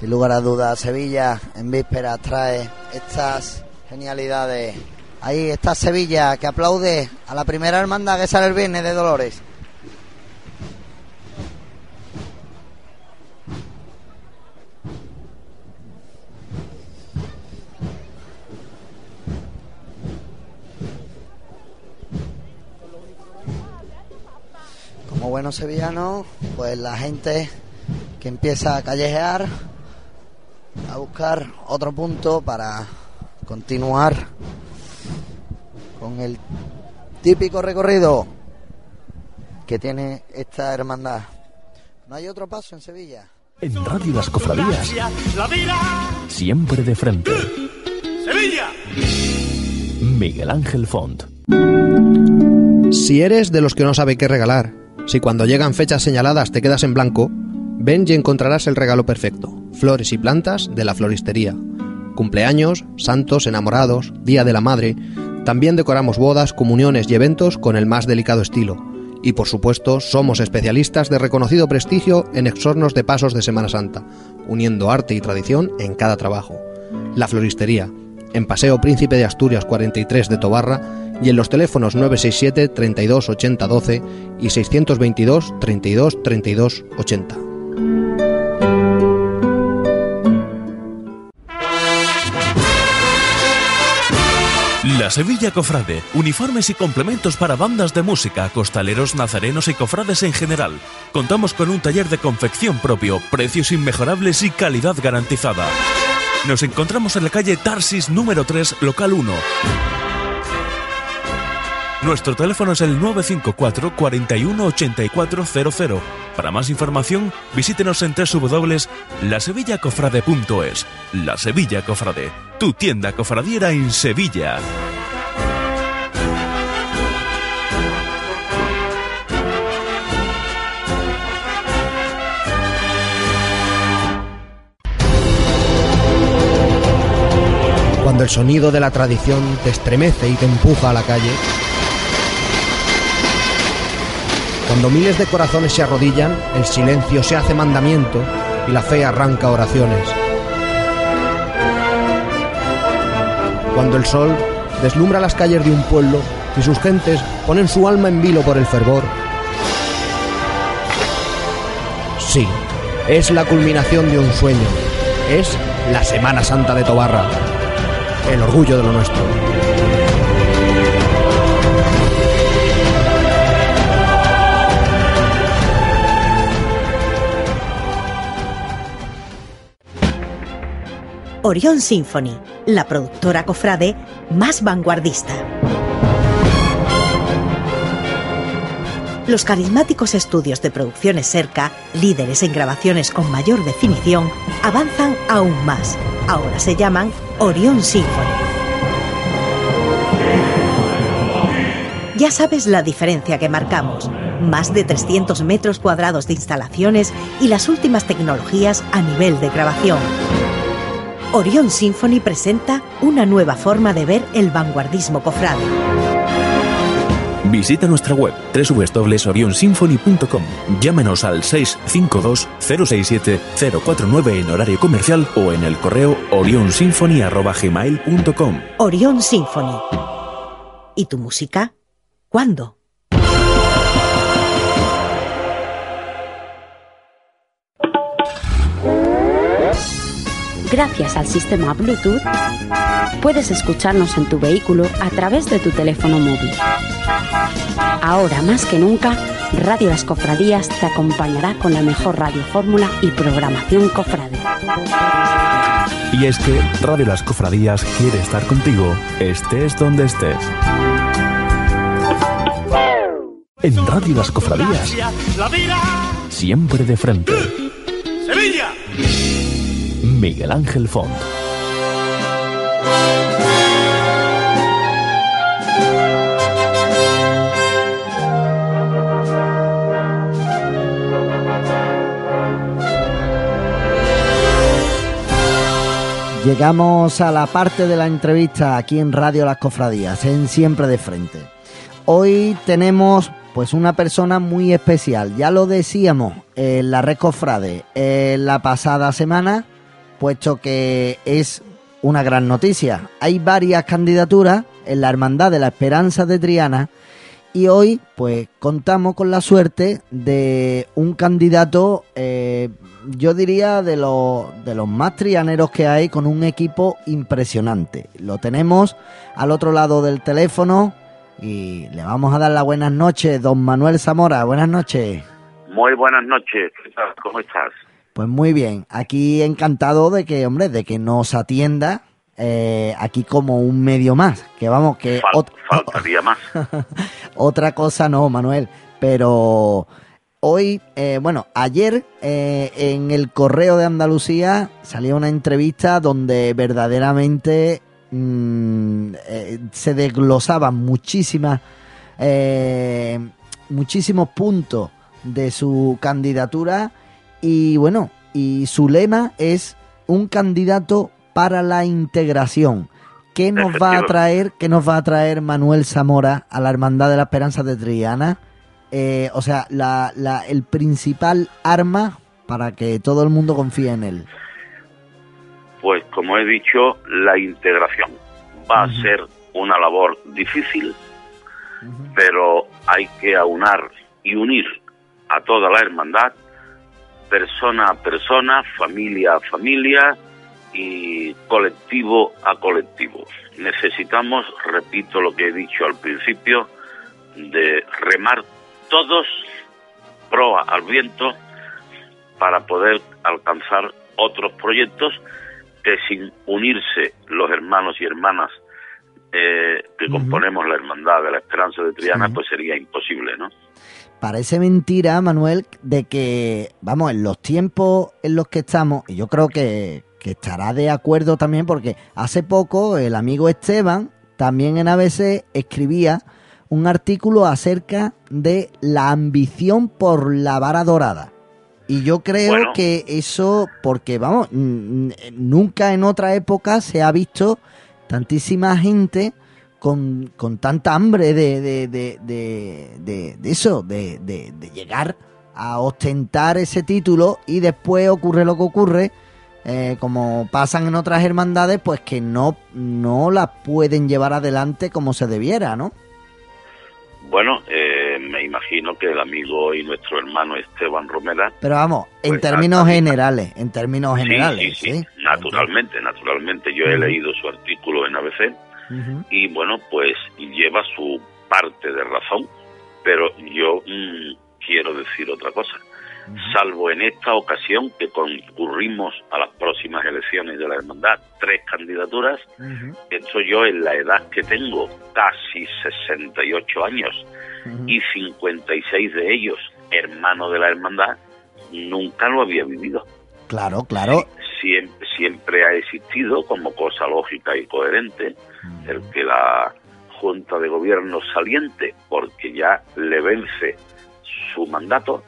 Sin lugar a dudas, Sevilla en vísperas trae estas genialidades. Ahí está Sevilla que aplaude a la primera hermandad que sale el viernes de Dolores. Como buenos sevillanos, pues la gente que empieza a callejear a buscar otro punto para continuar con el típico recorrido que tiene esta hermandad. No hay otro paso en Sevilla. En Radio Las Cofradías, siempre de frente. ¡Sevilla! Miguel Ángel Font. Si eres de los que no sabe qué regalar, si cuando llegan fechas señaladas te quedas en blanco, ven y encontrarás el regalo perfecto. Flores y plantas de la floristería. Cumpleaños, santos, enamorados, Día de la Madre. También decoramos bodas, comuniones y eventos con el más delicado estilo. Y por supuesto, somos especialistas de reconocido prestigio en exornos de pasos de Semana Santa, uniendo arte y tradición en cada trabajo. La Floristería, en Paseo Príncipe de Asturias 43 de Tobarra y en los teléfonos 967 32 80 12 y 622 32 32 80. La Sevilla Cofrade. Uniformes y complementos para bandas de música, costaleros, nazarenos y cofrades en general. Contamos con un taller de confección propio, precios inmejorables y calidad garantizada. Nos encontramos en la calle Tarsis número 3, local 1. Nuestro teléfono es el 954 41 8400. Para más información, visítenos en www.lasevillacofrade.es. La Sevilla Cofrade, tu tienda cofradiera en Sevilla. Cuando el sonido de la tradición te estremece y te empuja a la calle. Cuando miles de corazones se arrodillan, el silencio se hace mandamiento y la fe arranca oraciones. Cuando el sol deslumbra las calles de un pueblo y sus gentes ponen su alma en vilo por el fervor. Sí, es la culminación de un sueño. Es la Semana Santa de Tobarra. El orgullo de lo nuestro. Orion Symphony, la productora cofrade más vanguardista. Los carismáticos estudios de producciones Serca, líderes en grabaciones con mayor definición, avanzan aún más. Ahora se llaman Orion Symphony. Ya sabes la diferencia que marcamos. Más de 300 metros cuadrados de instalaciones y las últimas tecnologías a nivel de grabación. Orion Symphony presenta una nueva forma de ver el vanguardismo cofrade. Visita nuestra web www.orionsymphony.com. Llámenos al 652-067-049 en horario comercial o en el correo orionsymphony.gmail.com. Orion Symphony. ¿Y tu música? ¿Cuándo? Gracias al sistema Bluetooth, puedes escucharnos en tu vehículo a través de tu teléfono móvil. Ahora más que nunca, Radio Las Cofradías te acompañará con la mejor radio fórmula y programación cofrade. Y es que Radio Las Cofradías quiere estar contigo, estés donde estés. En Radio Las Cofradías, siempre de frente. ¡Sevilla! Miguel Ángel Font. Llegamos a la parte de la entrevista aquí en Radio Las Cofradías, en Siempre de Frente. Hoy tenemos pues una persona muy especial, ya lo decíamos en la Red Cofrade la pasada semana, puesto que es una gran noticia. Hay varias candidaturas en la Hermandad de la Esperanza de Triana y hoy pues contamos con la suerte de un candidato, eh, yo diría de los, de los más trianeros que hay, con un equipo impresionante. Lo tenemos al otro lado del teléfono y le vamos a dar las buenas noches, don Manuel Zamora. Buenas noches. Muy buenas noches. ¿Cómo estás? Pues muy bien, aquí encantado de que, hombre, de que nos atienda eh, aquí como un medio más. Que vamos, que Fal- ot- faltaría más. otra cosa no, Manuel. Pero hoy, eh, bueno, ayer eh, en el Correo de Andalucía salió una entrevista donde verdaderamente mm, se desglosaban muchísimas, muchísimos puntos de su candidatura y bueno, y su lema es un candidato para la integración. ¿Qué nos va a traer, qué nos va a traer Manuel Zamora a la Hermandad de la Esperanza de Triana? Eh, o sea, la, la- el principal arma para que todo el mundo confíe en él. Pues como he dicho, la integración va a ser una labor difícil, pero hay que aunar y unir a toda la hermandad, persona a persona, familia a familia y colectivo a colectivo. Necesitamos, repito lo que he dicho al principio, de remar todos proa al viento para poder alcanzar otros proyectos que sin unirse los hermanos y hermanas eh, que componemos la hermandad de la esperanza de Triana, pues sería imposible, ¿no? Parece mentira, Manuel, de que, vamos, en los tiempos en los que estamos, y yo creo que, que estará de acuerdo también, porque hace poco el amigo Esteban, también en ABC, escribía un artículo acerca de la ambición por la vara dorada. Y yo creo Bueno. que eso, porque vamos, nunca en otra época se ha visto tantísima gente con, con tanta hambre de, de, de, de, eso, de, llegar a ostentar ese título y después ocurre lo que ocurre, eh, como pasan en otras hermandades, pues que no, no la pueden llevar adelante como se debiera, ¿no? Bueno, eh, me imagino que el amigo y nuestro hermano Esteban Romera. Pero vamos, en Pues, términos generales, en términos generales, sí, sí, ¿sí? naturalmente, naturalmente. Yo he leído su artículo en ABC Y bueno, pues lleva su parte de razón, pero yo mm, quiero decir otra cosa. Salvo en esta ocasión que concurrimos a las próximas elecciones de la hermandad, tres candidaturas, esto yo en la edad que tengo, casi 68 años, y 56 de ellos hermanos de la hermandad, nunca lo había vivido. Claro, claro. Siempre, siempre ha existido como cosa lógica y coherente el que la Junta de Gobierno saliente, porque ya le vence su mandato,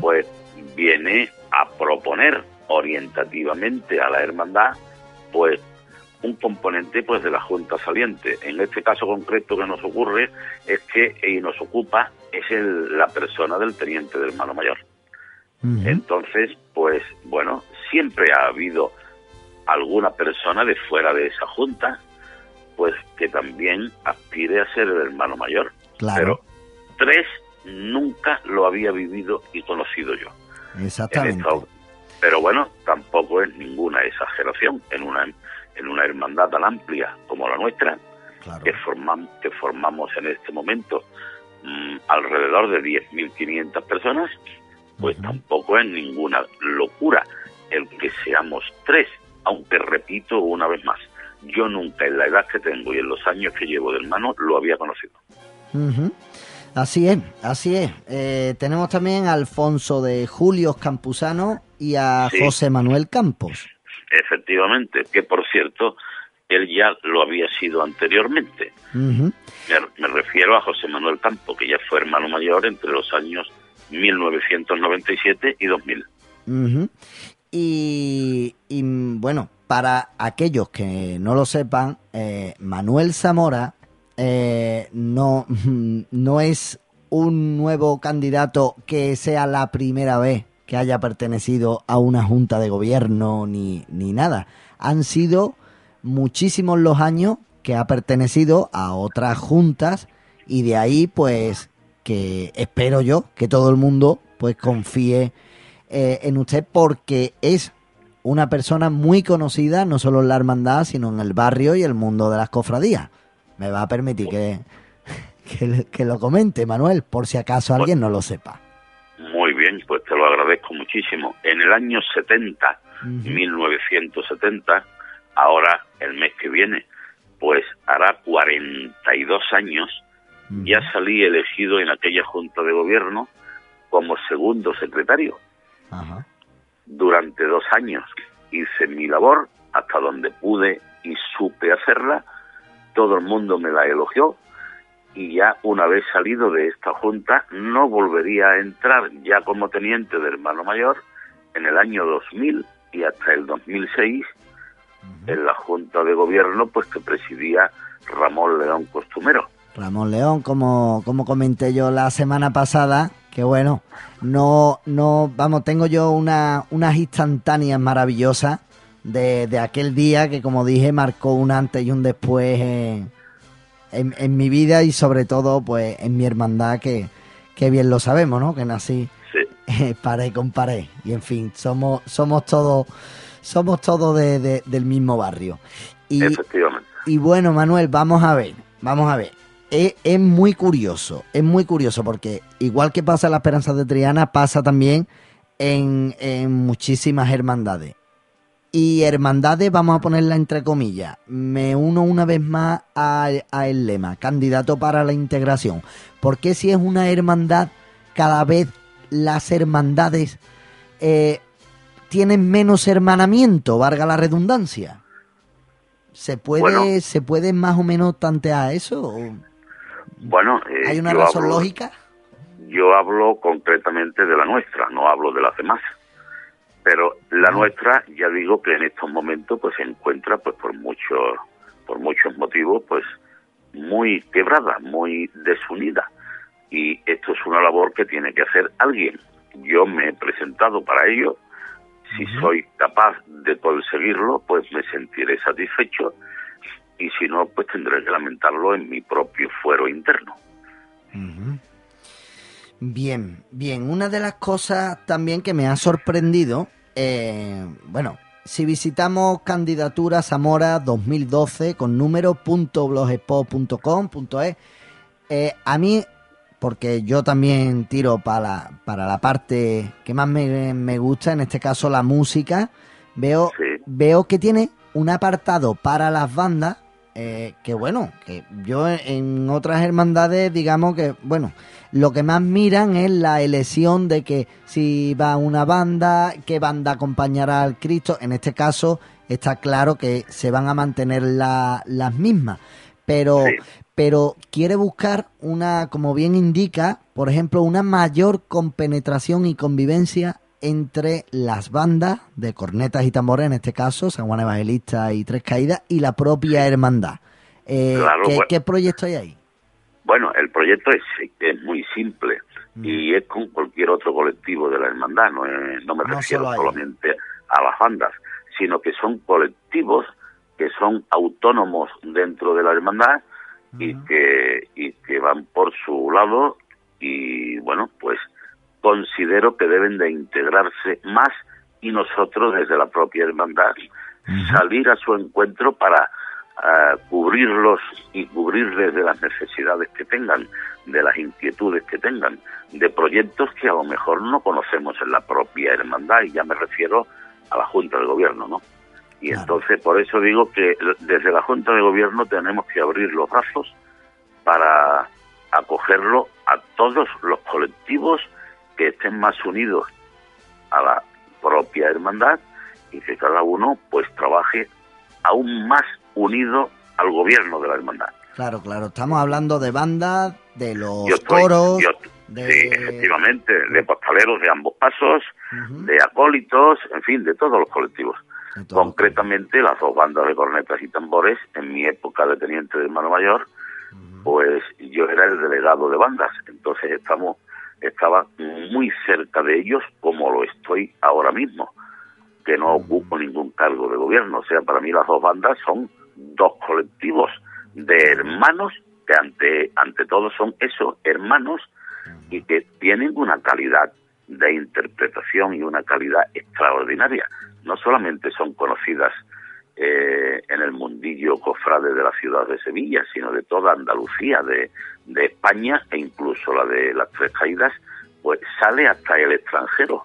pues viene a proponer orientativamente a la hermandad, pues un componente pues de la Junta saliente. En este caso concreto que nos ocurre es que y nos ocupa es el- la persona del teniente del hermano mayor. Entonces, pues bueno, siempre ha habido alguna persona de fuera de esa junta, pues que también aspire a ser el hermano mayor. Claro, Tres nunca lo había vivido y conocido yo. en exactamente. pero bueno, tampoco es ninguna exageración en una en una hermandad tan amplia como la nuestra, que formamos que formamos en este momento mm, alrededor de 10.500 personas, pues tampoco es ninguna locura el que seamos tres, aunque repito una vez más, yo nunca en la edad que tengo y en los años que llevo de hermano lo había conocido. Así es, así es. Eh, tenemos también a Alfonso de Julio Campuzano y a Sí. José Manuel Campos. Efectivamente, que por cierto, él ya lo había sido anteriormente. Me, me refiero a José Manuel Campo, que ya fue hermano mayor entre los años 1997 y 2000. Ujú. Y, y, bueno, para aquellos que no lo sepan, eh, Manuel Zamora eh, no, no es un nuevo candidato que sea la primera vez que haya pertenecido a una junta de gobierno ni, ni nada. Han sido muchísimos los años que ha pertenecido a otras juntas y de ahí pues que espero yo que todo el mundo pues confíe eh, en usted porque es una persona muy conocida no solo en la hermandad sino en el barrio y el mundo de las cofradías. Me va a permitir que, que, que lo comente Manuel por si acaso alguien no lo sepa. Muy bien, pues te lo agradezco muchísimo. En el año 70, 1970, ahora el mes que viene, pues hará 42 años, ya salí elegido en aquella junta de gobierno como segundo secretario. Durante dos años hice mi labor hasta donde pude y supe hacerla. Todo el mundo me la elogió y ya una vez salido de esta junta no volvería a entrar ya como teniente de hermano mayor en el año 2000 y hasta el 2006 en la junta de gobierno pues que presidía Ramón León Costumero. Ramón León, como, como comenté yo la semana pasada, que bueno, no, no, vamos, tengo yo una, unas instantáneas maravillosas de, de aquel día que como dije marcó un antes y un después en, en, en mi vida y sobre todo pues en mi hermandad que, que bien lo sabemos, ¿no? Que nací eh, pared con pared y en fin, somos, somos todos, somos todos de, de- del mismo barrio. Y, Efectivamente. y bueno, Manuel, vamos a ver, vamos a ver. Es, es muy curioso, es muy curioso porque igual que pasa en la Esperanza de Triana, pasa también en, en muchísimas hermandades. Y hermandades, vamos a ponerla entre comillas, me uno una vez más a, a lema, candidato para la integración. Porque si es una hermandad, cada vez las hermandades eh, tienen menos hermanamiento, valga la redundancia. ¿Se puede, Bueno. ¿Se puede más o menos tantear eso? ¿O Bueno, eh, ¿Hay una razón hablo- lógica? Yo hablo concretamente de la nuestra, no hablo de las demás. Pero la nuestra, ya digo que en estos momentos pues se encuentra pues por muchos por muchos motivos pues muy quebrada, muy desunida. Y esto es una labor que tiene que hacer alguien. Yo me he presentado para ello. Si soy capaz de conseguirlo, pues me sentiré satisfecho. Y si no, pues tendré que lamentarlo en mi propio fuero interno. Bien, bien. Una de las cosas también que me ha sorprendido, eh, bueno, si visitamos candidatura Zamora 2012 con número .blogspot.com.es, eh, a mí, porque yo también tiro para la, para la parte que más me, me gusta, en este caso la música, veo, veo que tiene un apartado para las bandas eh, que bueno, que yo en otras hermandades digamos que, bueno, lo que más miran es la elección de que si va una banda, qué banda acompañará al Cristo. En este caso está claro que se van a mantener las mismas, pero, pero quiere buscar una, como bien indica, por ejemplo, una mayor compenetración y convivencia entre las bandas de cornetas y tambores, en este caso, San Juan Evangelista y Tres Caídas, y la propia hermandad. Eh, ¿qué, proyecto hay ahí? Bueno, el proyecto es, es muy simple mm. y es con cualquier otro colectivo de la hermandad, no, no me refiero solamente a las bandas, sino que son colectivos que son autónomos dentro de la hermandad y que y que van por su lado y bueno pues considero que deben de integrarse más y nosotros desde la propia hermandad salir a su encuentro para uh, cubrirlos y cubrirles de las necesidades que tengan, de las inquietudes que tengan, de proyectos que a lo mejor no conocemos en la propia hermandad y ya me refiero a la Junta de Gobierno, ¿no? Y entonces por eso digo que desde la Junta de Gobierno tenemos que abrir los brazos para acogerlo a todos los colectivos que estén más unidos a la propia hermandad y que cada uno pues trabaje aún más unido al gobierno de la hermandad. Claro, claro, estamos hablando de bandas, de los coros. Sí, efectivamente, de postaleros de ambos pasos, de acólitos, en fin, de todos los colectivos. Concretamente, las dos bandas de cornetas y tambores, en mi época de teniente de hermano mayor, pues yo era el delegado de bandas, entonces estamos estaba muy cerca de ellos como lo estoy ahora mismo, que no ocupo ningún cargo de gobierno. O sea, para mí las dos bandas son dos colectivos de hermanos que ante, ante todo son esos hermanos y que tienen una calidad de interpretación y una calidad extraordinaria. No solamente son conocidas eh, en el mundillo cofrade de la ciudad de Sevilla, sino de toda Andalucía, de, de España e incluso la de las Tres Caídas, pues sale hasta el extranjero.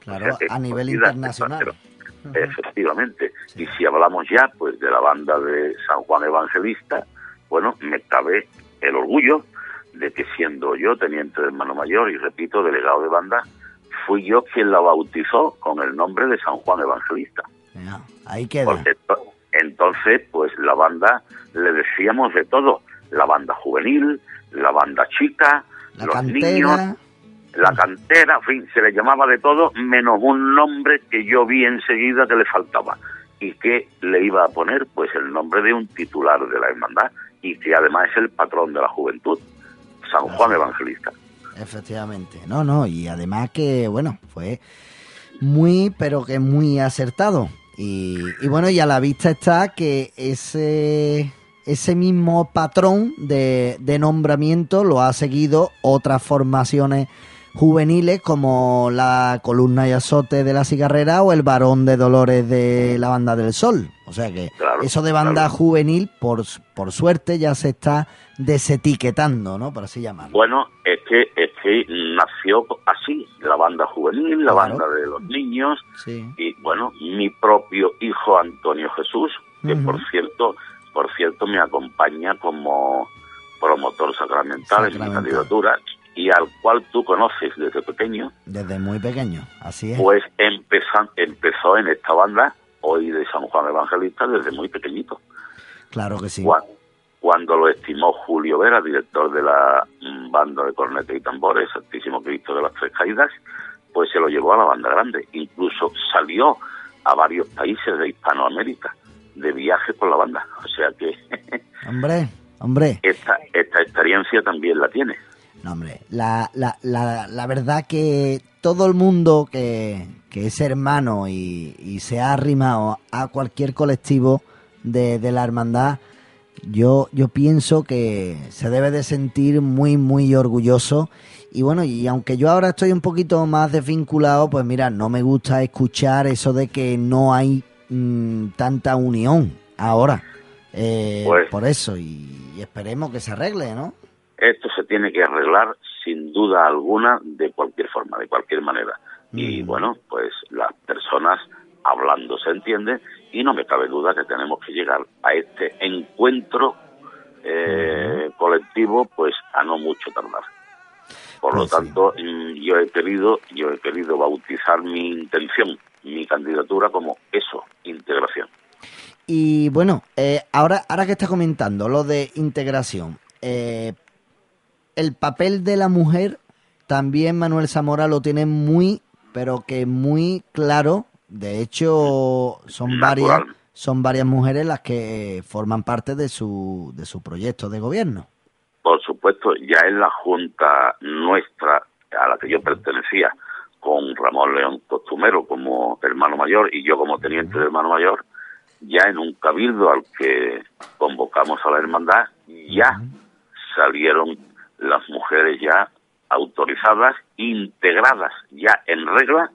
a nivel internacional. Efectivamente. Y si hablamos ya pues de la banda de San Juan Evangelista, bueno, me cabe el orgullo de que siendo yo teniente de hermano mayor y repito, delegado de banda, fui yo quien la bautizó con el nombre de San Juan Evangelista. ahí queda. Entonces, pues la banda le decíamos de todo, la banda juvenil, la banda chica, los niños, la cantera, en fin, se le llamaba de todo, menos un nombre que yo vi enseguida que le faltaba y que le iba a poner pues el nombre de un titular de la hermandad y que además es el patrón de la juventud, San Juan Evangelista. Efectivamente, no, no, y además que, bueno, fue muy, pero que muy acertado. Y, bueno, y a la vista está que ese ese mismo patrón de, nombramiento lo ha seguido otras formaciones juveniles como la columna y azote de la cigarrera o el varón de dolores de la banda del sol. O sea que eso de banda juvenil, por, por suerte, ya se está desetiquetando, ¿no? Por así llamarlo. Bueno, es que, es que nació así, la banda juvenil, la banda de los niños, y bueno, mi propio hijo Antonio Jesús, que por cierto por cierto, me acompaña como promotor sacramental, en mi candidatura y al cual tú conoces desde pequeño. Desde muy pequeño, así es. Pues empezó, empezó en esta banda, hoy de San Juan Evangelista, desde muy pequeñito. Claro que sí. Cuando, lo estimó Julio Vera, director de la mm, banda de cornetas y tambores, Santísimo Cristo de las Tres Caídas, pues se lo llevó a la banda grande. Incluso salió a varios países de Hispanoamérica de viaje con la banda. O sea que... hombre, hombre. Esta, esta experiencia también la tiene. No, hombre, la, la, la, la verdad que todo el mundo que, que es hermano y, y, se ha arrimado a cualquier colectivo de, de, la hermandad, yo, yo pienso que se debe de sentir muy, muy orgulloso Y bueno, y aunque yo ahora estoy un poquito más desvinculado, pues mira, no me gusta escuchar eso de que no hay mm, tanta unión ahora. Eh, Pues- por eso, y, y esperemos que se arregle, ¿no? Esto se tiene que arreglar sin duda alguna de cualquier forma, de cualquier manera. Y bueno, pues las personas hablando se entiende y no me cabe duda que tenemos que llegar a este encuentro eh, colectivo pues a no mucho tardar. Por lo Pues tanto, mm, yo he querido, yo he querido bautizar mi intención, mi candidatura como eso, integración. Y bueno, eh, ahora, ahora que está comentando lo de integración, eh, el papel de la mujer también Manuel Zamora lo tiene muy, pero que muy claro. De hecho, son varias, son varias mujeres las que forman parte de su, de su proyecto de gobierno. Por supuesto, ya en la Junta nuestra, a la que yo pertenecía, con Ramón León Costumero como hermano mayor y yo como teniente de hermano mayor, ya en un cabildo al que convocamos a la hermandad, ya salieron las mujeres ya autorizadas, integradas ya en regla,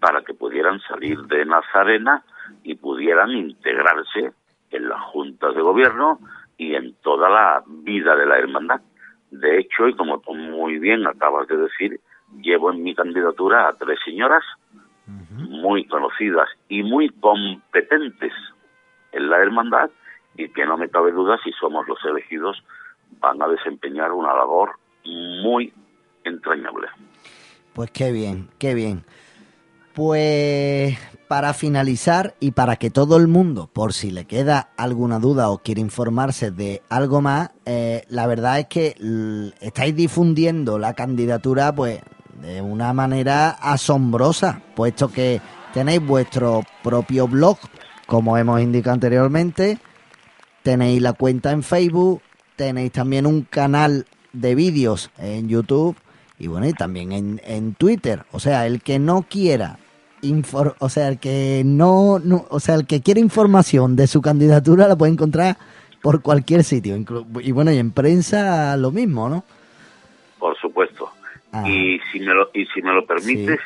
para que pudieran salir de Nazarena y pudieran integrarse en las juntas de gobierno y en toda la vida de la hermandad. De hecho, y como tú muy bien acabas de decir, llevo en mi candidatura a tres señoras muy conocidas y muy competentes en la hermandad y que no me cabe duda si somos los elegidos van a desempeñar una labor muy entrañable. Pues qué bien, qué bien. Pues para finalizar y para que todo el mundo, por si le queda alguna duda o quiere informarse de algo más, eh, la verdad es que estáis difundiendo la candidatura pues de una manera asombrosa, puesto que tenéis vuestro propio blog, como hemos indicado anteriormente, tenéis la cuenta en Facebook, tenéis también un canal de vídeos en YouTube y bueno, y también en, en Twitter. O sea, el que no quiera infor- o sea, el que no, no- o sea, el que quiere información de su candidatura la puede encontrar por cualquier sitio. Y bueno, y en prensa lo mismo, ¿no? Por supuesto. Ah. Y si me lo y si me lo permites,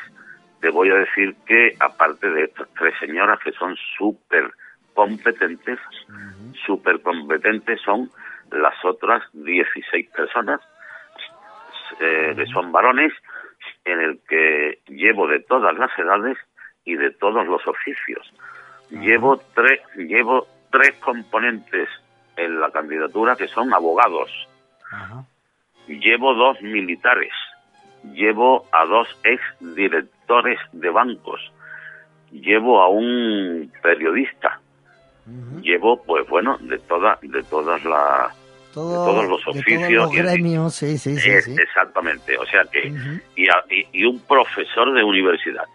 te voy a decir que aparte de estas tres señoras que son súper competentes, súper competentes son las otras 16 personas eh, que son varones en el que llevo de todas las edades y de todos los oficios. Llevo tres llevo tres componentes en la candidatura que son abogados. Llevo dos militares, llevo a dos ex directores de bancos, llevo a un periodista, llevo, pues bueno, de todas, de todas las, Todo- todos los de todos oficios los y- gremios, sí, sí, sí. es- sí. exactamente, o sea que y, a- y- y un profesor de universidad,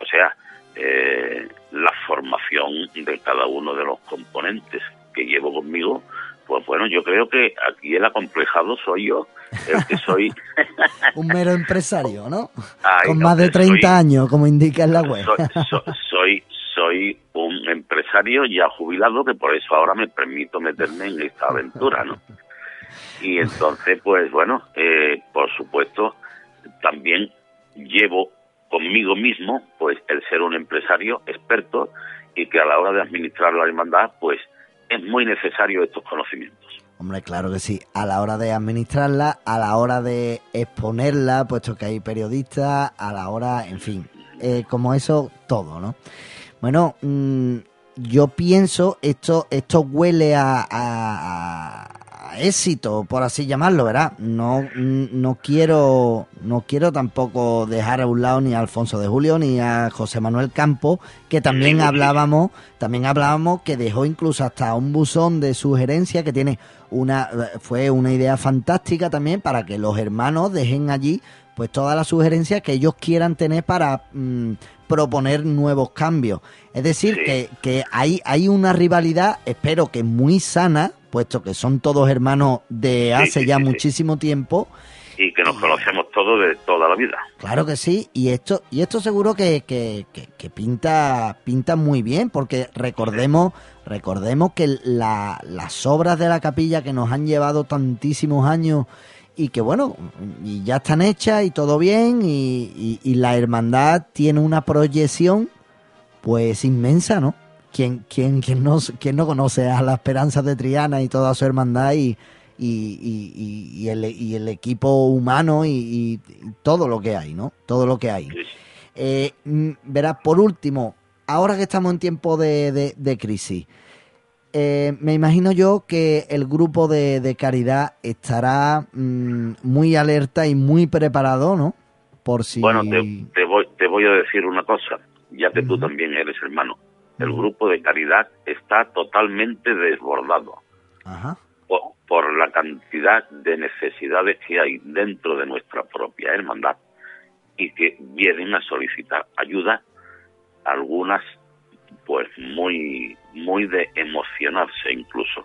o sea, eh, la formación de cada uno de los componentes que llevo conmigo, pues bueno, yo creo que aquí el acomplejado soy yo, el que soy Un mero empresario, ¿no? Ay, Con no, más de que 30 soy- años, como indica en la web. soy, so- soy, soy un empresario ya jubilado que por eso ahora me permito meterme en esta aventura, ¿no? Y entonces, pues bueno, eh, por supuesto, también llevo conmigo mismo, pues el ser un empresario experto y que a la hora de administrar la hermandad, pues es muy necesario estos conocimientos. Hombre, claro que sí. A la hora de administrarla, a la hora de exponerla, puesto que hay periodistas, a la hora, en fin, eh, como eso, todo, ¿no? Bueno, mm, yo pienso, esto, esto huele a, a- a éxito, por así llamarlo, ¿verdad? No, no quiero, no quiero tampoco dejar a un lado ni a Alfonso de Julio ni a José Manuel Campo, que también hablábamos, también hablábamos que dejó incluso hasta un buzón de sugerencia que tiene una, fue una idea fantástica también para que los hermanos dejen allí pues todas las sugerencias que ellos quieran tener para mm, proponer nuevos cambios. Es decir, que, que hay, hay una rivalidad, espero que muy sana, puesto que son todos hermanos de hace sí, ya sí. muchísimo tiempo. Y que nos conocemos todos de toda la vida. Claro que sí, y esto, y esto seguro que, que, que- que pinta, pinta muy bien, porque recordemos, recordemos que la- las obras de la capilla que nos han llevado tantísimos años y que bueno, y ya están hechas y todo bien y, y- y la hermandad tiene una proyección pues inmensa, ¿no? ¿Quién, quién, quién, no, quién no conoce a la Esperanza de Triana y toda su hermandad y, y, y- el, y el equipo humano y, todo lo que hay, ¿no? Todo lo que hay. Eh, mm, verás, por último, ahora que estamos en tiempo de, de- de crisis, eh, me imagino yo que el grupo de, de caridad estará mm, muy alerta y muy preparado, ¿no? Por si... Bueno, te, te voy, te voy a decir una cosa, ya que tú también eres hermano. El grupo de caridad está totalmente desbordado Ajá. por, por la cantidad de necesidades que hay dentro de nuestra propia hermandad y que vienen a solicitar ayuda, algunas pues muy muy de emocionarse incluso.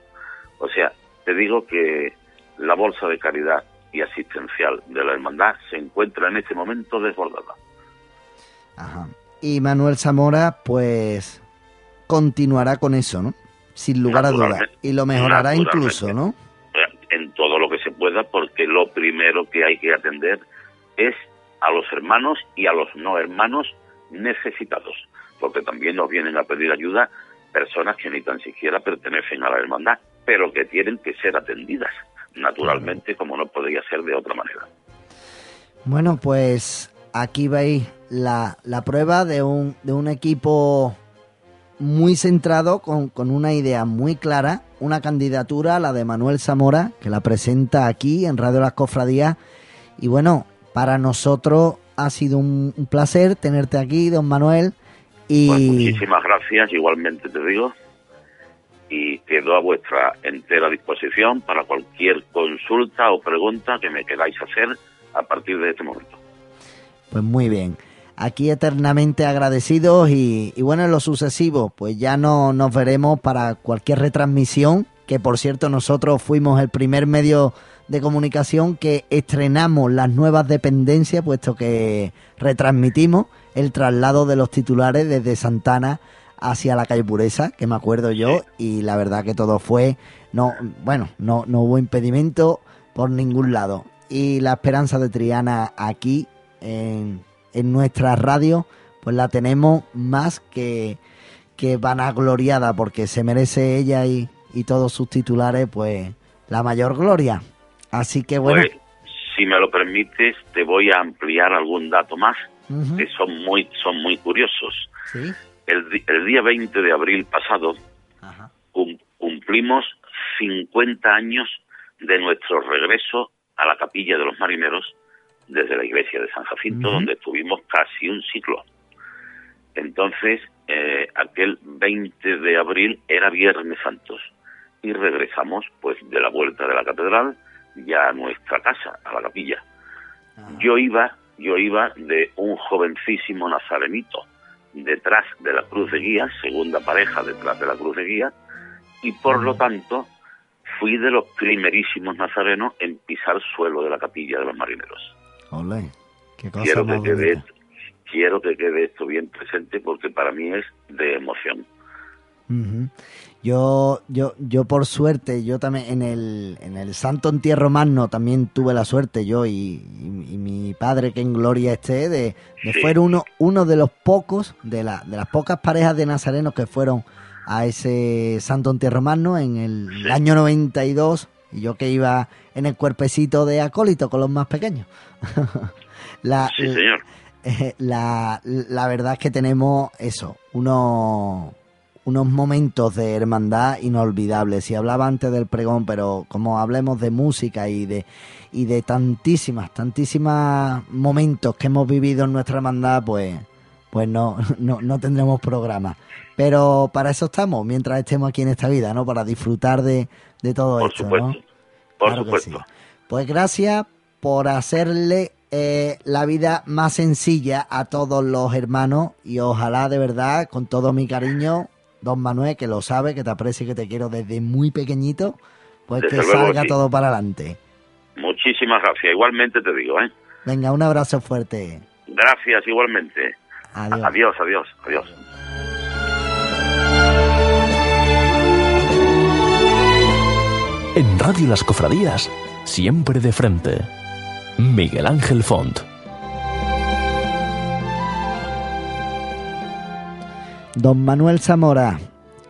O sea, te digo que la bolsa de caridad y asistencial de la hermandad se encuentra en este momento desbordada. Ajá. Y Manuel Zamora, pues, continuará con eso, ¿no? Sin lugar a dudas. Y lo mejorará incluso, ¿no? en todo lo que se pueda, porque lo primero que hay que atender es a los hermanos y a los no hermanos necesitados, porque también nos vienen a pedir ayuda personas que ni tan siquiera pertenecen a la hermandad, pero que tienen que ser atendidas, naturalmente, como no podría ser de otra manera. Bueno, pues aquí veis la, la prueba de un, de un equipo muy centrado, con, con una idea muy clara, una candidatura, la de Manuel Zamora, que la presenta aquí en Radio Las Cofradías. Y bueno, para nosotros ha sido un, un placer tenerte aquí, don Manuel. Y Pues muchísimas gracias, igualmente te digo, y quedo a vuestra entera disposición para cualquier consulta o pregunta que me queráis hacer a partir de este momento. Pues muy bien. Aquí eternamente agradecidos y, y bueno, en lo sucesivo, pues ya no nos veremos para cualquier retransmisión, que por cierto nosotros fuimos el primer medio de comunicación que estrenamos las nuevas dependencias, puesto que retransmitimos el traslado de los titulares desde Santana hacia la calle Pureza, que me acuerdo yo, y la verdad que todo fue, no, bueno, no, no hubo impedimento por ningún lado. Y la esperanza de Triana aquí en, en nuestra radio, pues la tenemos más que, que vanagloriada, porque se merece ella y, y todos sus titulares, pues la mayor gloria. Así que bueno, Pues, si me lo permites, te voy a ampliar algún dato más, que son muy, son muy curiosos. sí, El, el día 20 de abril pasado cum- cumplimos 50 años de nuestro regreso a la capilla de los marineros desde la iglesia de San Jacinto, donde estuvimos casi un siglo. Entonces, eh, aquel 20 de abril era Viernes Santos y regresamos pues de la vuelta de la catedral ya a nuestra casa, a la capilla. Yo iba, yo iba de un jovencísimo nazarenito detrás de la cruz de guía, segunda pareja detrás de la cruz de guía, y por lo tanto fui de los primerísimos nazarenos en pisar suelo de la capilla de los marineros. Qué cosa Quiero más que quede quiero que quede esto bien presente porque para mí es de emoción. Ujú. Yo, yo, yo por suerte, yo también en el, en el Santo Entierro Magno también tuve la suerte, yo y, y- y mi padre que en gloria esté, de, de Sí. uno, uno de los pocos, de, la, de las pocas parejas de nazarenos que fueron a ese Santo Entierro Magno en el, el año 92, y yo que iba en el cuerpecito de acólito con los más pequeños. la, Sí, señor. eh, la, la verdad es que tenemos eso, unos, unos momentos de hermandad inolvidables. Si hablaba antes del pregón, pero como hablemos de música y de, y de tantísimas, tantísimas momentos que hemos vivido en nuestra hermandad, pues, pues no, no, no tendremos programa. Pero para eso estamos, mientras estemos aquí en esta vida, ¿no? Para disfrutar de, de todo Por esto, supuesto. ¿no? Por Claro que supuesto. Pues gracias por hacerle eh, la vida más sencilla a todos los hermanos y ojalá de verdad, con todo mi cariño, don Manuel, que lo sabe, que te aprecio y que te quiero desde muy pequeñito, pues Desde que luego salga sí. todo para adelante. Muchísimas gracias. Igualmente te digo, ¿eh? Venga, un abrazo fuerte. Gracias igualmente. Adiós. Adiós, adiós, adiós. En Radio Las Cofradías, siempre de frente. Miguel Ángel Font. Don Manuel Zamora,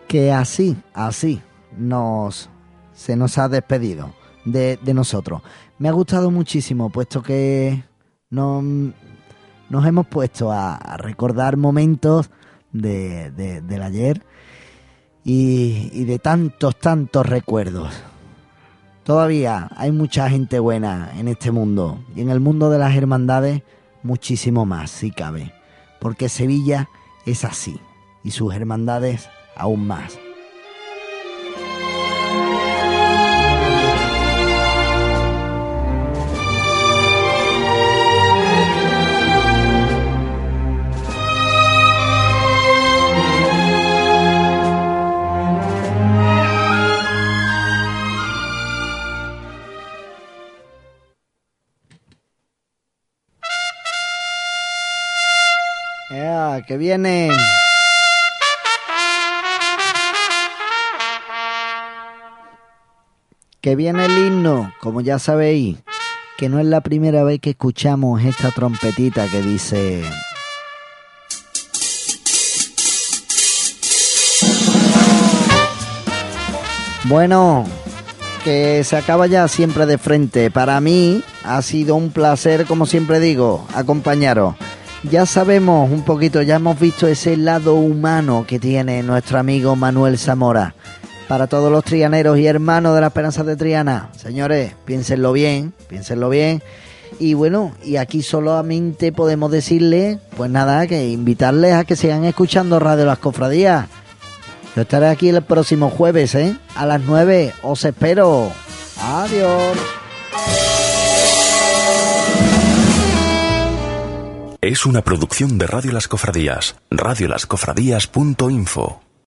que así, así nos se nos ha despedido de, de nosotros. Me ha gustado muchísimo, puesto que nos, nos hemos puesto a, recordar momentos de- del ayer y, y de tantos, tantos recuerdos. Todavía hay mucha gente buena en este mundo y en el mundo de las hermandades muchísimo más, si cabe, porque Sevilla es así y sus hermandades aún más. ¡Ea, que vienen! Que viene el himno, como ya sabéis, que no es la primera vez que escuchamos esta trompetita que dice... Bueno, que se acaba ya siempre de frente. Para mí ha sido un placer, como siempre digo, acompañaros. Ya sabemos un poquito, ya hemos visto ese lado humano que tiene nuestro amigo Manuel Zamora. Para todos los trianeros y hermanos de la Esperanza de Triana, señores, piénsenlo bien, piénsenlo bien. Y bueno, y aquí solamente podemos decirles, pues nada, que invitarles a que sigan escuchando Radio Las Cofradías. Yo estaré aquí el próximo jueves, ¿eh? A las 9. Os espero. Adiós. Es una producción de Radio Las Cofradías, radiolascofradías.info.